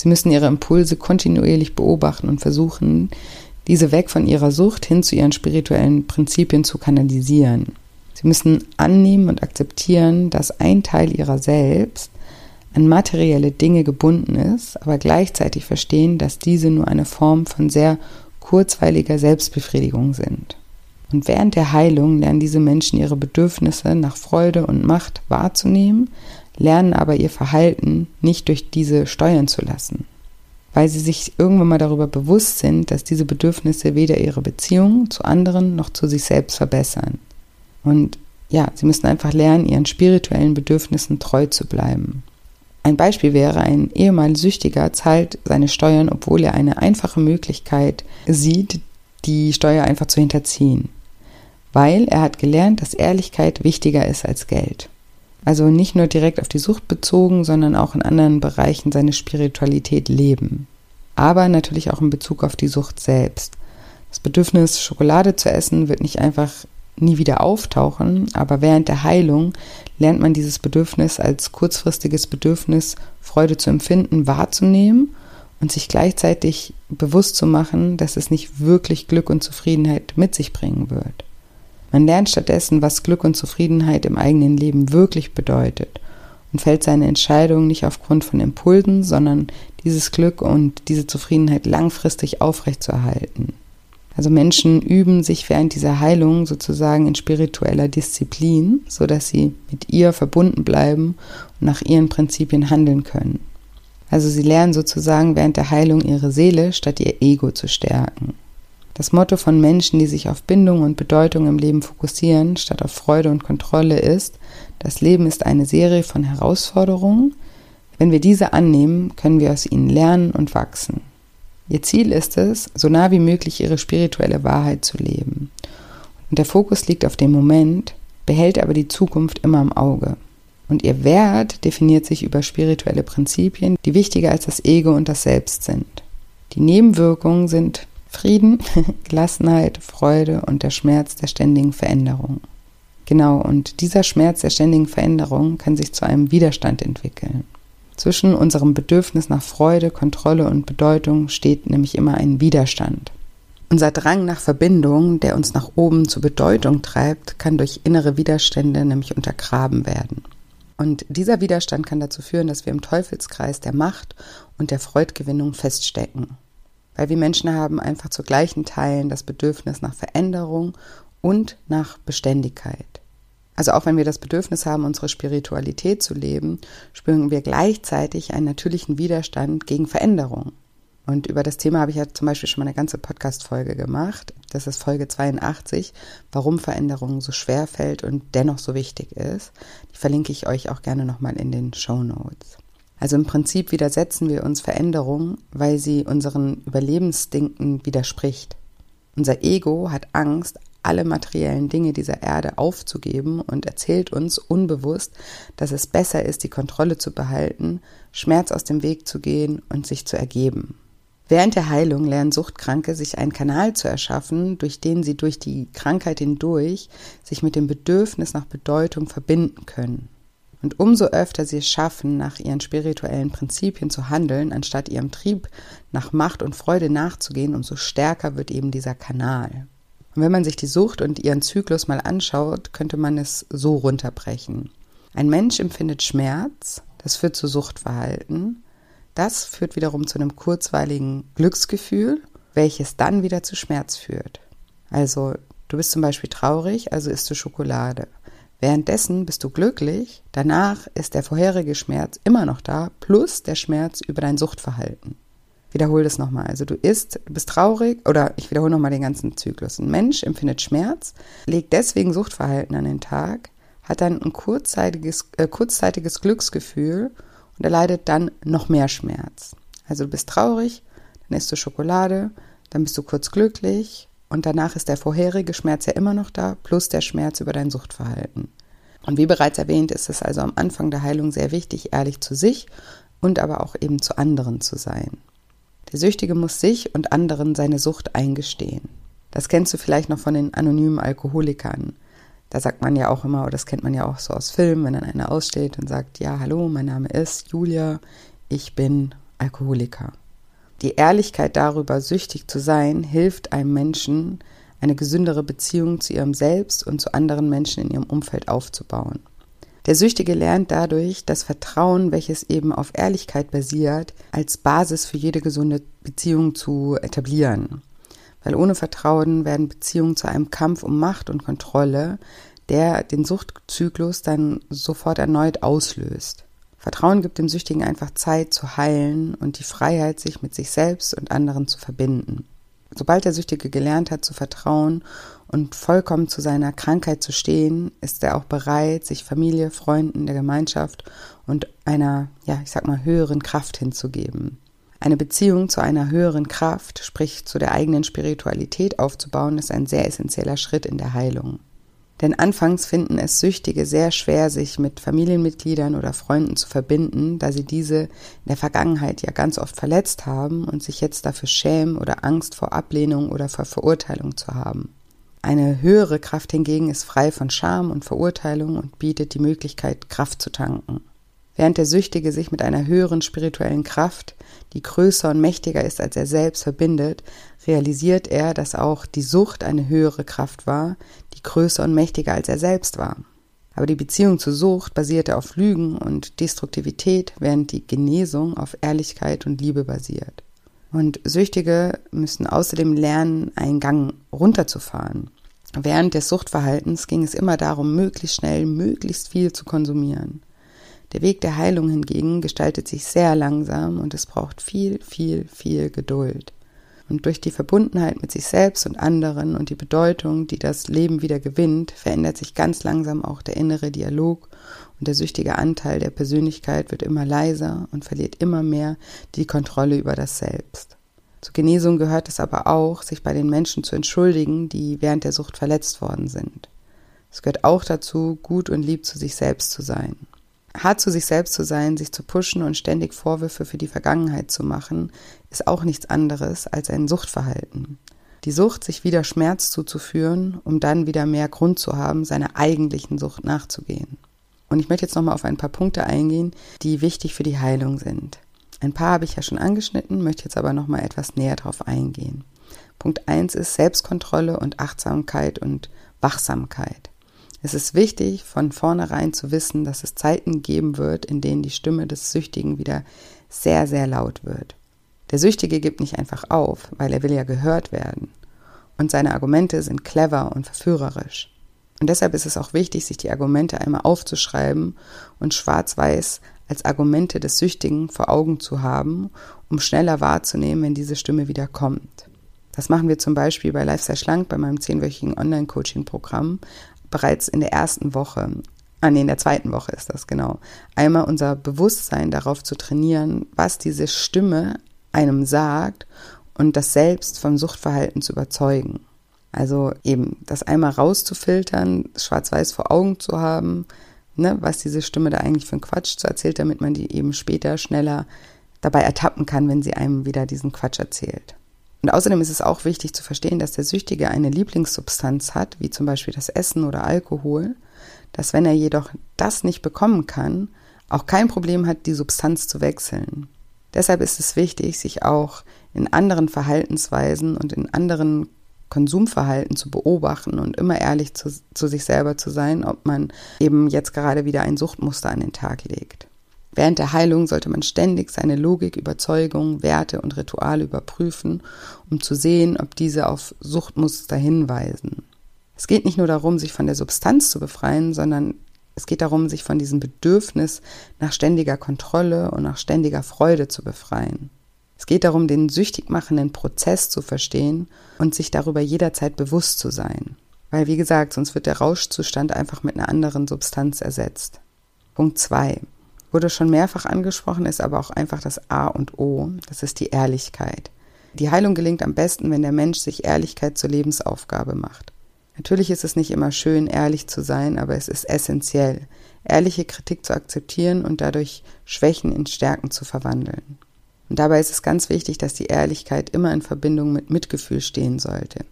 S1: Sie müssen ihre Impulse kontinuierlich beobachten und versuchen, diese weg von ihrer Sucht hin zu ihren spirituellen Prinzipien zu kanalisieren. Sie müssen annehmen und akzeptieren, dass ein Teil ihrer selbst an materielle Dinge gebunden ist, aber gleichzeitig verstehen, dass diese nur eine Form von sehr kurzweiliger Selbstbefriedigung sind. Und während der Heilung lernen diese Menschen ihre Bedürfnisse nach Freude und Macht wahrzunehmen, lernen aber ihr Verhalten nicht durch diese steuern zu lassen, weil sie sich irgendwann mal darüber bewusst sind, dass diese Bedürfnisse weder ihre Beziehung zu anderen noch zu sich selbst verbessern. Und ja, sie müssen einfach lernen, ihren spirituellen Bedürfnissen treu zu bleiben. Ein Beispiel wäre, ein ehemals Süchtiger zahlt seine Steuern, obwohl er eine einfache Möglichkeit sieht, die Steuer einfach zu hinterziehen. Weil er hat gelernt, dass Ehrlichkeit wichtiger ist als Geld. Also nicht nur direkt auf die Sucht bezogen, sondern auch in anderen Bereichen seine Spiritualität leben. Aber natürlich auch in Bezug auf die Sucht selbst. Das Bedürfnis, Schokolade zu essen, wird nicht einfach nie wieder auftauchen, aber während der Heilung lernt man dieses Bedürfnis als kurzfristiges Bedürfnis, Freude zu empfinden, wahrzunehmen und sich gleichzeitig bewusst zu machen, dass es nicht wirklich Glück und Zufriedenheit mit sich bringen wird. Man lernt stattdessen, was Glück und Zufriedenheit im eigenen Leben wirklich bedeutet und fällt seine Entscheidung nicht aufgrund von Impulsen, sondern dieses Glück und diese Zufriedenheit langfristig aufrechtzuerhalten. Also Menschen üben sich während dieser Heilung sozusagen in spiritueller Disziplin, so dass sie mit ihr verbunden bleiben und nach ihren Prinzipien handeln können. Also sie lernen sozusagen während der Heilung ihre Seele statt ihr Ego zu stärken. Das Motto von Menschen, die sich auf Bindung und Bedeutung im Leben fokussieren, statt auf Freude und Kontrolle ist, das Leben ist eine Serie von Herausforderungen. Wenn wir diese annehmen, können wir aus ihnen lernen und wachsen. Ihr Ziel ist es, so nah wie möglich ihre spirituelle Wahrheit zu leben. Und der Fokus liegt auf dem Moment, behält aber die Zukunft immer im Auge. Und ihr Wert definiert sich über spirituelle Prinzipien, die wichtiger als das Ego und das Selbst sind. Die Nebenwirkungen sind Frieden, Gelassenheit, Freude und der Schmerz der ständigen Veränderung. Genau, und dieser Schmerz der ständigen Veränderung kann sich zu einem Widerstand entwickeln. Zwischen unserem Bedürfnis nach Freude, Kontrolle und Bedeutung steht nämlich immer ein Widerstand. Unser Drang nach Verbindung, der uns nach oben zur Bedeutung treibt, kann durch innere Widerstände nämlich untergraben werden. Und dieser Widerstand kann dazu führen, dass wir im Teufelskreis der Macht und der Freudgewinnung feststecken. Weil wir Menschen haben einfach zu gleichen Teilen das Bedürfnis nach Veränderung und nach Beständigkeit. Also auch wenn wir das Bedürfnis haben, unsere Spiritualität zu leben, spüren wir gleichzeitig einen natürlichen Widerstand gegen Veränderung. Und über das Thema habe ich ja zum Beispiel schon mal eine ganze Podcast-Folge gemacht. Das ist Folge 82, warum Veränderung so schwer fällt und dennoch so wichtig ist. Die verlinke ich euch auch gerne nochmal in den Show Notes. Also im Prinzip widersetzen wir uns Veränderung, weil sie unseren Überlebensstinken widerspricht. Unser Ego hat Angst, alle materiellen Dinge dieser Erde aufzugeben und erzählt uns unbewusst, dass es besser ist, die Kontrolle zu behalten, Schmerz aus dem Weg zu gehen und sich zu ergeben. Während der Heilung lernen Suchtkranke sich einen Kanal zu erschaffen, durch den sie durch die Krankheit hindurch sich mit dem Bedürfnis nach Bedeutung verbinden können. Und umso öfter sie es schaffen, nach ihren spirituellen Prinzipien zu handeln, anstatt ihrem Trieb nach Macht und Freude nachzugehen, umso stärker wird eben dieser Kanal. Und wenn man sich die Sucht und ihren Zyklus mal anschaut, könnte man es so runterbrechen. Ein Mensch empfindet Schmerz, das führt zu Suchtverhalten. Das führt wiederum zu einem kurzweiligen Glücksgefühl, welches dann wieder zu Schmerz führt. Also, du bist zum Beispiel traurig, also isst du Schokolade. Währenddessen bist du glücklich, danach ist der vorherige Schmerz immer noch da, plus der Schmerz über dein Suchtverhalten. Wiederhole das nochmal. Also du isst, du bist traurig oder ich wiederhole nochmal den ganzen Zyklus. Ein Mensch empfindet Schmerz, legt deswegen Suchtverhalten an den Tag, hat dann ein kurzzeitiges, äh, kurzzeitiges Glücksgefühl und erleidet dann noch mehr Schmerz. Also du bist traurig, dann isst du Schokolade, dann bist du kurz glücklich und danach ist der vorherige Schmerz ja immer noch da, plus der Schmerz über dein Suchtverhalten. Und wie bereits erwähnt, ist es also am Anfang der Heilung sehr wichtig, ehrlich zu sich und aber auch eben zu anderen zu sein. Der Süchtige muss sich und anderen seine Sucht eingestehen. Das kennst du vielleicht noch von den anonymen Alkoholikern. Da sagt man ja auch immer, oder das kennt man ja auch so aus Filmen, wenn dann einer aussteht und sagt, ja, hallo, mein Name ist Julia, ich bin Alkoholiker. Die Ehrlichkeit darüber, süchtig zu sein, hilft einem Menschen, eine gesündere Beziehung zu ihrem Selbst und zu anderen Menschen in ihrem Umfeld aufzubauen. Der Süchtige lernt dadurch das Vertrauen, welches eben auf Ehrlichkeit basiert, als Basis für jede gesunde Beziehung zu etablieren. Weil ohne Vertrauen werden Beziehungen zu einem Kampf um Macht und Kontrolle, der den Suchtzyklus dann sofort erneut auslöst. Vertrauen gibt dem Süchtigen einfach Zeit zu heilen und die Freiheit, sich mit sich selbst und anderen zu verbinden. Sobald der Süchtige gelernt hat zu vertrauen und vollkommen zu seiner Krankheit zu stehen, ist er auch bereit, sich Familie, Freunden, der Gemeinschaft und einer, ja, ich sag mal, höheren Kraft hinzugeben. Eine Beziehung zu einer höheren Kraft, sprich zu der eigenen Spiritualität aufzubauen, ist ein sehr essentieller Schritt in der Heilung. Denn anfangs finden es Süchtige sehr schwer, sich mit Familienmitgliedern oder Freunden zu verbinden, da sie diese in der Vergangenheit ja ganz oft verletzt haben und sich jetzt dafür schämen oder Angst vor Ablehnung oder vor Verurteilung zu haben. Eine höhere Kraft hingegen ist frei von Scham und Verurteilung und bietet die Möglichkeit, Kraft zu tanken. Während der Süchtige sich mit einer höheren spirituellen Kraft, die größer und mächtiger ist als er selbst, verbindet, realisiert er, dass auch die Sucht eine höhere Kraft war, die größer und mächtiger als er selbst war. Aber die Beziehung zur Sucht basierte auf Lügen und Destruktivität, während die Genesung auf Ehrlichkeit und Liebe basiert. Und Süchtige müssen außerdem lernen, einen Gang runterzufahren. Während des Suchtverhaltens ging es immer darum, möglichst schnell, möglichst viel zu konsumieren. Der Weg der Heilung hingegen gestaltet sich sehr langsam und es braucht viel, viel, viel Geduld. Und durch die Verbundenheit mit sich selbst und anderen und die Bedeutung, die das Leben wieder gewinnt, verändert sich ganz langsam auch der innere Dialog und der süchtige Anteil der Persönlichkeit wird immer leiser und verliert immer mehr die Kontrolle über das Selbst. Zur Genesung gehört es aber auch, sich bei den Menschen zu entschuldigen, die während der Sucht verletzt worden sind. Es gehört auch dazu, gut und lieb zu sich selbst zu sein. Hart zu sich selbst zu sein, sich zu pushen und ständig Vorwürfe für die Vergangenheit zu machen, ist auch nichts anderes als ein Suchtverhalten. Die Sucht, sich wieder Schmerz zuzuführen, um dann wieder mehr Grund zu haben, seiner eigentlichen Sucht nachzugehen. Und ich möchte jetzt nochmal auf ein paar Punkte eingehen, die wichtig für die Heilung sind. Ein paar habe ich ja schon angeschnitten, möchte jetzt aber nochmal etwas näher drauf eingehen. Punkt eins ist Selbstkontrolle und Achtsamkeit und Wachsamkeit. Es ist wichtig, von vornherein zu wissen, dass es Zeiten geben wird, in denen die Stimme des Süchtigen wieder sehr, sehr laut wird. Der Süchtige gibt nicht einfach auf, weil er will ja gehört werden. Und seine Argumente sind clever und verführerisch. Und deshalb ist es auch wichtig, sich die Argumente einmal aufzuschreiben und schwarz-weiß als Argumente des Süchtigen vor Augen zu haben, um schneller wahrzunehmen, wenn diese Stimme wieder kommt. Das machen wir zum Beispiel bei Lifestyle Schlank, bei meinem zehnwöchigen Online-Coaching-Programm, bereits in der ersten Woche. Ah, nee, in der zweiten Woche ist das genau. Einmal unser Bewusstsein darauf zu trainieren, was diese Stimme einem sagt und das selbst vom Suchtverhalten zu überzeugen. Also eben das einmal rauszufiltern, schwarz-weiß vor Augen zu haben, ne, was diese Stimme da eigentlich für einen Quatsch zu erzählt, damit man die eben später schneller dabei ertappen kann, wenn sie einem wieder diesen Quatsch erzählt. Und außerdem ist es auch wichtig zu verstehen, dass der Süchtige eine Lieblingssubstanz hat, wie zum Beispiel das Essen oder Alkohol, dass wenn er jedoch das nicht bekommen kann, auch kein Problem hat, die Substanz zu wechseln. Deshalb ist es wichtig, sich auch in anderen Verhaltensweisen und in anderen Konsumverhalten zu beobachten und immer ehrlich zu, zu, sich selber zu sein, ob man eben jetzt gerade wieder ein Suchtmuster an den Tag legt. Während der Heilung sollte man ständig seine Logik, Überzeugungen, Werte und Rituale überprüfen, um zu sehen, ob diese auf Suchtmuster hinweisen. Es geht nicht nur darum, sich von der Substanz zu befreien, sondern es geht darum, sich von diesem Bedürfnis nach ständiger Kontrolle und nach ständiger Freude zu befreien. Es geht darum, den süchtig machenden Prozess zu verstehen und sich darüber jederzeit bewusst zu sein. Weil, wie gesagt, sonst wird der Rauschzustand einfach mit einer anderen Substanz ersetzt. Punkt 2. Wurde schon mehrfach angesprochen, ist aber auch einfach das A und O. Das ist die Ehrlichkeit. Die Heilung gelingt am besten, wenn der Mensch sich Ehrlichkeit zur Lebensaufgabe macht. Natürlich ist es nicht immer schön, ehrlich zu sein, aber es ist essentiell, ehrliche Kritik zu akzeptieren und dadurch Schwächen in Stärken zu verwandeln. Und dabei ist es ganz wichtig, dass die Ehrlichkeit immer in Verbindung mit Mitgefühl stehen sollte.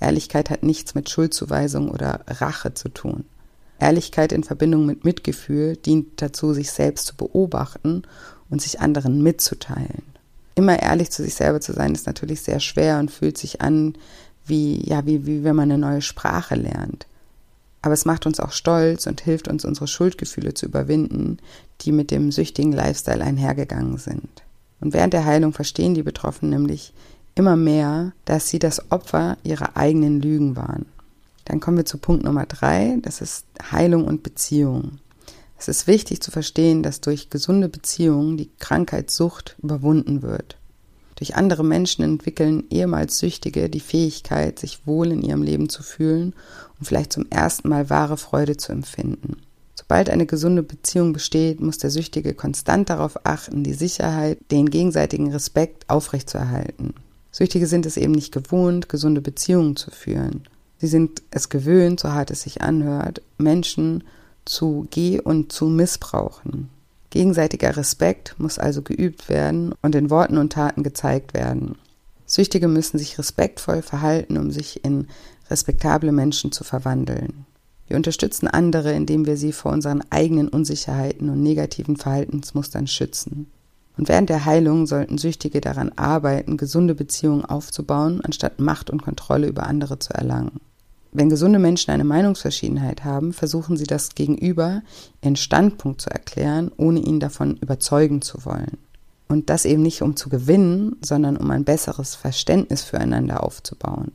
S1: Ehrlichkeit hat nichts mit Schuldzuweisung oder Rache zu tun. Ehrlichkeit in Verbindung mit Mitgefühl dient dazu, sich selbst zu beobachten und sich anderen mitzuteilen. Immer ehrlich zu sich selber zu sein, ist natürlich sehr schwer und fühlt sich an, wie, ja, wie, wie wenn man eine neue Sprache lernt. Aber es macht uns auch stolz und hilft uns, unsere Schuldgefühle zu überwinden, die mit dem süchtigen Lifestyle einhergegangen sind. Und während der Heilung verstehen die Betroffenen nämlich immer mehr, dass sie das Opfer ihrer eigenen Lügen waren. Dann kommen wir zu Punkt Nummer drei, das ist Heilung und Beziehung. Es ist wichtig zu verstehen, dass durch gesunde Beziehungen die Krankheitssucht überwunden wird. Durch andere Menschen entwickeln ehemals Süchtige die Fähigkeit, sich wohl in ihrem Leben zu fühlen und vielleicht zum ersten Mal wahre Freude zu empfinden. Sobald eine gesunde Beziehung besteht, muss der Süchtige konstant darauf achten, die Sicherheit, den gegenseitigen Respekt aufrechtzuerhalten. Süchtige sind es eben nicht gewohnt, gesunde Beziehungen zu führen. Sie sind es gewöhnt, so hart es sich anhört, Menschen zu geh- und zu missbrauchen. Gegenseitiger Respekt muss also geübt werden und in Worten und Taten gezeigt werden. Süchtige müssen sich respektvoll verhalten, um sich in respektable Menschen zu verwandeln. Wir unterstützen andere, indem wir sie vor unseren eigenen Unsicherheiten und negativen Verhaltensmustern schützen. Und während der Heilung sollten Süchtige daran arbeiten, gesunde Beziehungen aufzubauen, anstatt Macht und Kontrolle über andere zu erlangen. Wenn gesunde Menschen eine Meinungsverschiedenheit haben, versuchen sie das Gegenüber ihren Standpunkt zu erklären, ohne ihn davon überzeugen zu wollen. Und das eben nicht um zu gewinnen, sondern um ein besseres Verständnis füreinander aufzubauen.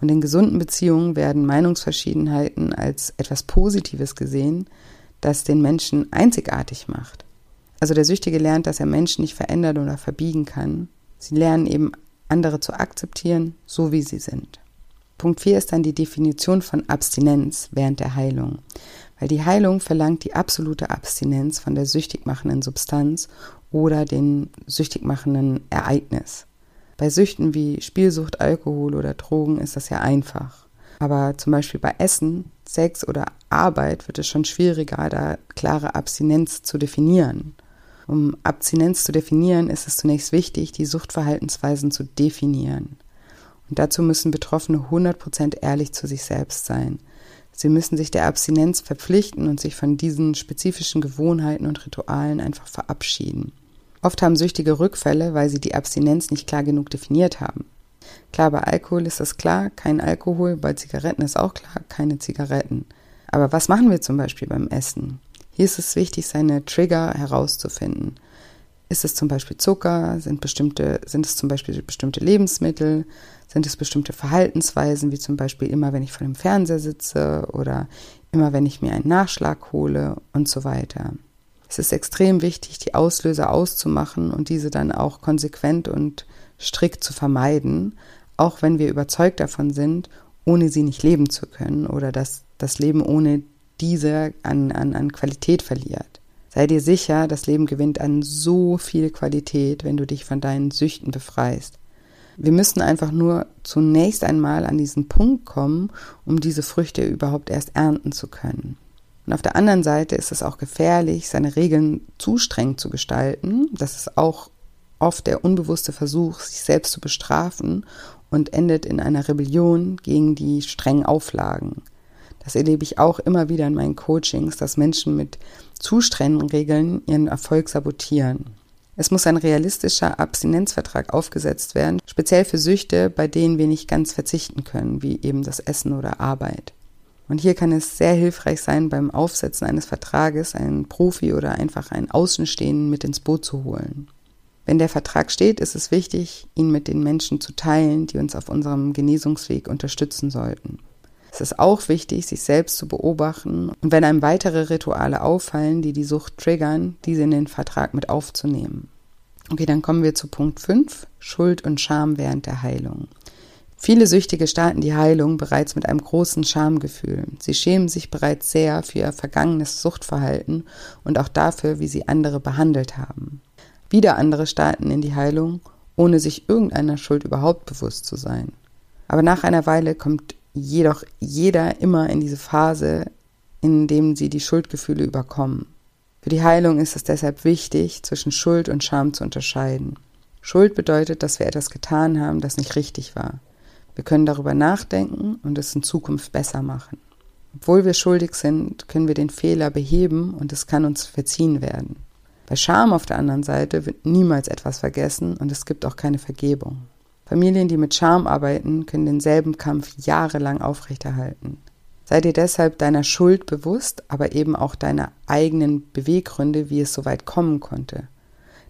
S1: Und in gesunden Beziehungen werden Meinungsverschiedenheiten als etwas Positives gesehen, das den Menschen einzigartig macht. Also der Süchtige lernt, dass er Menschen nicht verändern oder verbiegen kann. Sie lernen eben andere zu akzeptieren, so wie sie sind. Punkt 4 ist dann die Definition von Abstinenz während der Heilung. Weil die Heilung verlangt die absolute Abstinenz von der süchtig machenden Substanz oder dem süchtig machenden Ereignis. Bei Süchten wie Spielsucht, Alkohol oder Drogen ist das ja einfach. Aber zum Beispiel bei Essen, Sex oder Arbeit wird es schon schwieriger, da klare Abstinenz zu definieren. Um Abstinenz zu definieren, ist es zunächst wichtig, die Suchtverhaltensweisen zu definieren. Und dazu müssen Betroffene 100% ehrlich zu sich selbst sein. Sie müssen sich der Abstinenz verpflichten und sich von diesen spezifischen Gewohnheiten und Ritualen einfach verabschieden. Oft haben Süchtige Rückfälle, weil sie die Abstinenz nicht klar genug definiert haben. Klar, bei Alkohol ist das klar, kein Alkohol, bei Zigaretten ist auch klar, keine Zigaretten. Aber was machen wir zum Beispiel beim Essen? Hier ist es wichtig, seine Trigger herauszufinden. Ist es zum Beispiel Zucker? Sind, bestimmte, sind es zum Beispiel bestimmte Lebensmittel? Sind es bestimmte Verhaltensweisen, wie zum Beispiel immer, wenn ich vor dem Fernseher sitze oder immer, wenn ich mir einen Nachschlag hole und so weiter? Es ist extrem wichtig, die Auslöser auszumachen und diese dann auch konsequent und strikt zu vermeiden, auch wenn wir überzeugt davon sind, ohne sie nicht leben zu können oder dass das Leben ohne diese an, an, an Qualität verliert. Sei dir sicher, das Leben gewinnt an so viel Qualität, wenn du dich von deinen Süchten befreist. Wir müssen einfach nur zunächst einmal an diesen Punkt kommen, um diese Früchte überhaupt erst ernten zu können. Und auf der anderen Seite ist es auch gefährlich, seine Regeln zu streng zu gestalten. Das ist auch oft der unbewusste Versuch, sich selbst zu bestrafen und endet in einer Rebellion gegen die strengen Auflagen. Das erlebe ich auch immer wieder in meinen Coachings, dass Menschen mit zu strengen Regeln ihren Erfolg sabotieren. Es muss ein realistischer Abstinenzvertrag aufgesetzt werden, speziell für Süchte, bei denen wir nicht ganz verzichten können, wie eben das Essen oder Arbeit. Und hier kann es sehr hilfreich sein, beim Aufsetzen eines Vertrages einen Profi oder einfach einen Außenstehenden mit ins Boot zu holen. Wenn der Vertrag steht, ist es wichtig, ihn mit den Menschen zu teilen, die uns auf unserem Genesungsweg unterstützen sollten. Es ist auch wichtig, sich selbst zu beobachten und wenn einem weitere Rituale auffallen, die die Sucht triggern, diese in den Vertrag mit aufzunehmen. Okay, dann kommen wir zu Punkt 5, Schuld und Scham während der Heilung. Viele Süchtige starten die Heilung bereits mit einem großen Schamgefühl. Sie schämen sich bereits sehr für ihr vergangenes Suchtverhalten und auch dafür, wie sie andere behandelt haben. Wieder andere starten in die Heilung, ohne sich irgendeiner Schuld überhaupt bewusst zu sein. Aber nach einer Weile kommt jedoch jeder immer in diese Phase, in dem sie die Schuldgefühle überkommen. Für die Heilung ist es deshalb wichtig, zwischen Schuld und Scham zu unterscheiden. Schuld bedeutet, dass wir etwas getan haben, das nicht richtig war. Wir können darüber nachdenken und es in Zukunft besser machen. Obwohl wir schuldig sind, können wir den Fehler beheben und es kann uns verziehen werden. Bei Scham auf der anderen Seite wird niemals etwas vergessen und es gibt auch keine Vergebung. Familien, die mit Scham arbeiten, können denselben Kampf jahrelang aufrechterhalten. Sei dir deshalb deiner Schuld bewusst, aber eben auch deiner eigenen Beweggründe, wie es so weit kommen konnte.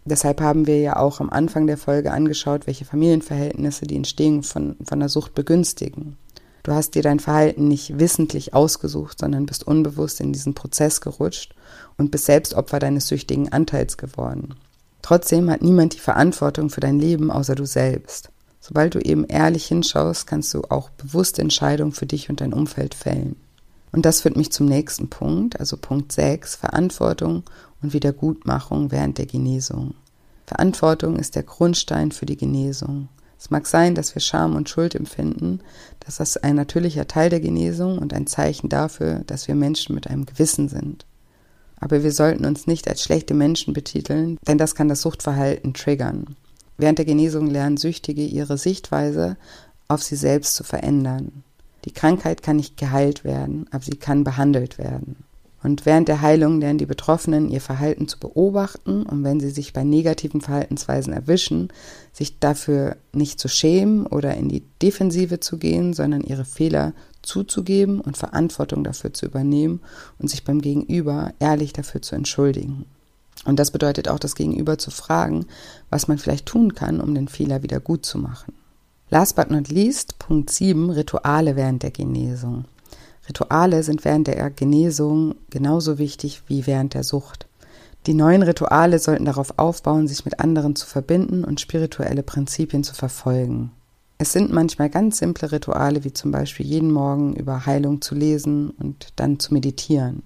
S1: Deshalb haben wir ja auch am Anfang der Folge angeschaut, welche Familienverhältnisse die Entstehung von, von der Sucht begünstigen. Du hast dir dein Verhalten nicht wissentlich ausgesucht, sondern bist unbewusst in diesen Prozess gerutscht und bist selbst Opfer deines süchtigen Anteils geworden. Trotzdem hat niemand die Verantwortung für dein Leben außer du selbst. Sobald du eben ehrlich hinschaust, kannst du auch bewusste Entscheidungen für dich und dein Umfeld fällen. Und das führt mich zum nächsten Punkt, also Punkt 6, Verantwortung und Wiedergutmachung während der Genesung. Verantwortung ist der Grundstein für die Genesung. Es mag sein, dass wir Scham und Schuld empfinden, dass das ein natürlicher Teil der Genesung und ein Zeichen dafür, dass wir Menschen mit einem Gewissen sind. Aber wir sollten uns nicht als schlechte Menschen betiteln, denn das kann das Suchtverhalten triggern. Während der Genesung lernen Süchtige ihre Sichtweise auf sie selbst zu verändern. Die Krankheit kann nicht geheilt werden, aber sie kann behandelt werden. Und während der Heilung lernen die Betroffenen ihr Verhalten zu beobachten und wenn sie sich bei negativen Verhaltensweisen erwischen, sich dafür nicht zu schämen oder in die Defensive zu gehen, sondern ihre Fehler zuzugeben und Verantwortung dafür zu übernehmen und sich beim Gegenüber ehrlich dafür zu entschuldigen. Und das bedeutet auch, das Gegenüber zu fragen, was man vielleicht tun kann, um den Fehler wieder gut zu machen. Last but not least, Punkt 7, Rituale während der Genesung. Rituale sind während der Genesung genauso wichtig wie während der Sucht. Die neuen Rituale sollten darauf aufbauen, sich mit anderen zu verbinden und spirituelle Prinzipien zu verfolgen. Es sind manchmal ganz simple Rituale, wie zum Beispiel jeden Morgen über Heilung zu lesen und dann zu meditieren.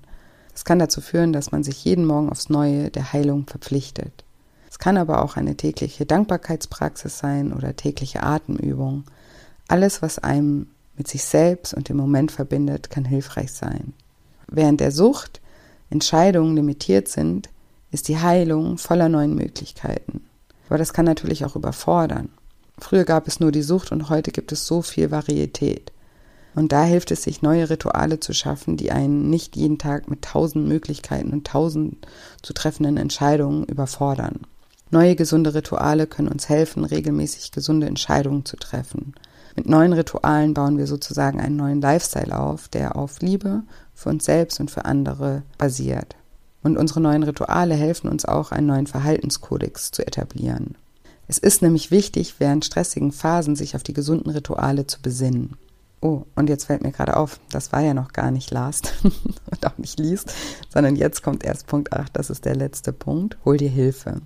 S1: Das kann dazu führen, dass man sich jeden Morgen aufs Neue der Heilung verpflichtet. Es kann aber auch eine tägliche Dankbarkeitspraxis sein oder tägliche Atemübung. Alles, was einem mit sich selbst und dem Moment verbindet, kann hilfreich sein. Während der Sucht Entscheidungen limitiert sind, ist die Heilung voller neuen Möglichkeiten. Aber das kann natürlich auch überfordern. Früher gab es nur die Sucht und heute gibt es so viel Varietät. Und da hilft es sich, neue Rituale zu schaffen, die einen nicht jeden Tag mit tausend Möglichkeiten und tausend zu treffenden Entscheidungen überfordern. Neue gesunde Rituale können uns helfen, regelmäßig gesunde Entscheidungen zu treffen. Mit neuen Ritualen bauen wir sozusagen einen neuen Lifestyle auf, der auf Liebe für uns selbst und für andere basiert. Und unsere neuen Rituale helfen uns auch, einen neuen Verhaltenskodex zu etablieren. Es ist nämlich wichtig, während stressigen Phasen sich auf die gesunden Rituale zu besinnen. Oh, und jetzt fällt mir gerade auf, das war ja noch gar nicht last und auch nicht liest, sondern jetzt kommt erst Punkt 8, das ist der letzte Punkt. Hol dir Hilfe.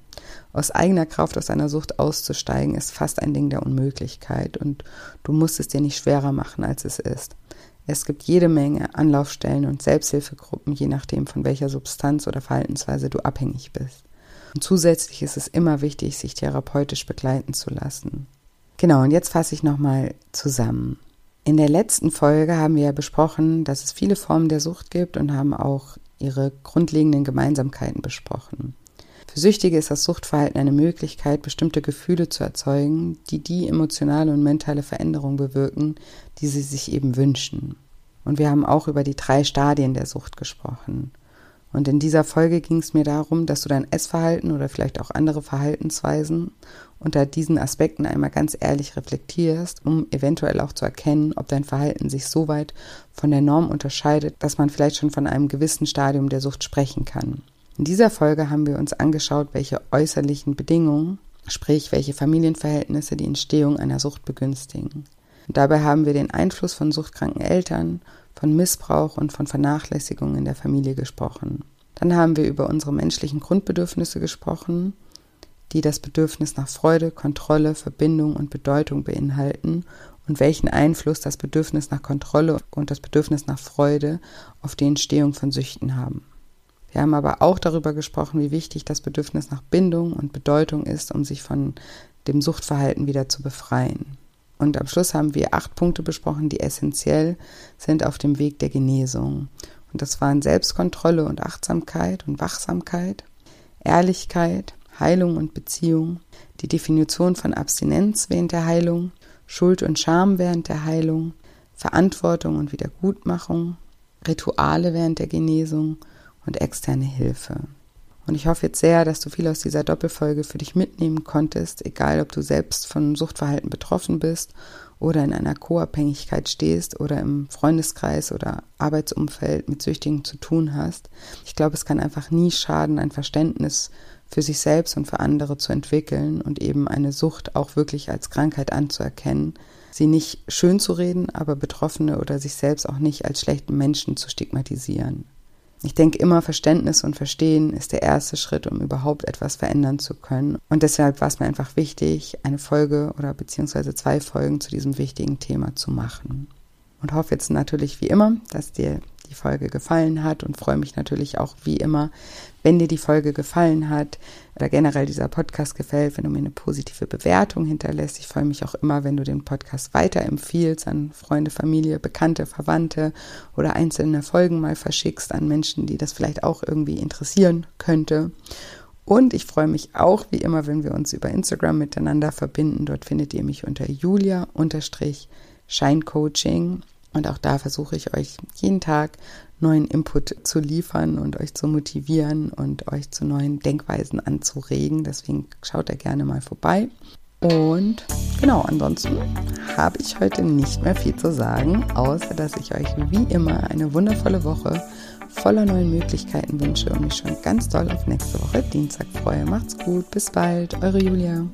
S1: Aus eigener Kraft aus einer Sucht auszusteigen ist fast ein Ding der Unmöglichkeit und du musst es dir nicht schwerer machen, als es ist. Es gibt jede Menge Anlaufstellen und Selbsthilfegruppen, je nachdem, von welcher Substanz oder Verhaltensweise du abhängig bist. Und zusätzlich ist es immer wichtig, sich therapeutisch begleiten zu lassen. Genau, und jetzt fasse ich nochmal zusammen. In der letzten Folge haben wir ja besprochen, dass es viele Formen der Sucht gibt und haben auch ihre grundlegenden Gemeinsamkeiten besprochen. Für Süchtige ist das Suchtverhalten eine Möglichkeit, bestimmte Gefühle zu erzeugen, die die emotionale und mentale Veränderung bewirken, die sie sich eben wünschen. Und wir haben auch über die drei Stadien der Sucht gesprochen. Und in dieser Folge ging es mir darum, dass du dein Essverhalten oder vielleicht auch andere Verhaltensweisen unter diesen Aspekten einmal ganz ehrlich reflektierst, um eventuell auch zu erkennen, ob dein Verhalten sich so weit von der Norm unterscheidet, dass man vielleicht schon von einem gewissen Stadium der Sucht sprechen kann. In dieser Folge haben wir uns angeschaut, welche äußerlichen Bedingungen, sprich welche Familienverhältnisse die Entstehung einer Sucht begünstigen. Und dabei haben wir den Einfluss von suchtkranken Eltern, von Missbrauch und von Vernachlässigung in der Familie gesprochen. Dann haben wir über unsere menschlichen Grundbedürfnisse gesprochen, die das Bedürfnis nach Freude, Kontrolle, Verbindung und Bedeutung beinhalten und welchen Einfluss das Bedürfnis nach Kontrolle und das Bedürfnis nach Freude auf die Entstehung von Süchten haben. Wir haben aber auch darüber gesprochen, wie wichtig das Bedürfnis nach Bindung und Bedeutung ist, um sich von dem Suchtverhalten wieder zu befreien. Und am Schluss haben wir acht Punkte besprochen, die essentiell sind auf dem Weg der Genesung. Und das waren Selbstkontrolle und Achtsamkeit und Wachsamkeit, Ehrlichkeit, Heilung und Beziehung, die Definition von Abstinenz während der Heilung, Schuld und Scham während der Heilung, Verantwortung und Wiedergutmachung, Rituale während der Genesung und externe Hilfe. Und ich hoffe jetzt sehr, dass du viel aus dieser Doppelfolge für dich mitnehmen konntest, egal ob du selbst von Suchtverhalten betroffen bist oder in einer Co-Abhängigkeit stehst oder im Freundeskreis oder Arbeitsumfeld mit Süchtigen zu tun hast. Ich glaube, es kann einfach nie schaden, ein Verständnis für sich selbst und für andere zu entwickeln und eben eine Sucht auch wirklich als Krankheit anzuerkennen, sie nicht schön zu reden, aber Betroffene oder sich selbst auch nicht als schlechten Menschen zu stigmatisieren. Ich denke immer, Verständnis und Verstehen ist der erste Schritt, um überhaupt etwas verändern zu können. Und deshalb war es mir einfach wichtig, eine Folge oder beziehungsweise zwei Folgen zu diesem wichtigen Thema zu machen. Und hoffe jetzt natürlich wie immer, dass dir die Folge gefallen hat und freue mich natürlich auch wie immer, wenn dir die Folge gefallen hat oder generell dieser Podcast gefällt, wenn du mir eine positive Bewertung hinterlässt. Ich freue mich auch immer, wenn du den Podcast weiterempfiehlst an Freunde, Familie, Bekannte, Verwandte oder einzelne Folgen mal verschickst an Menschen, die das vielleicht auch irgendwie interessieren könnte. Und ich freue mich auch wie immer, wenn wir uns über Instagram miteinander verbinden. Dort findet ihr mich unter Julia-Scheincoaching. Und auch da versuche ich euch jeden Tag neuen Input zu liefern und euch zu motivieren und euch zu neuen Denkweisen anzuregen. Deswegen schaut da gerne mal vorbei. Und genau, ansonsten habe ich heute nicht mehr viel zu sagen, außer dass ich euch wie immer eine wundervolle Woche voller neuen Möglichkeiten wünsche und mich schon ganz doll auf nächste Woche Dienstag freue. Macht's gut, bis bald, eure Julia.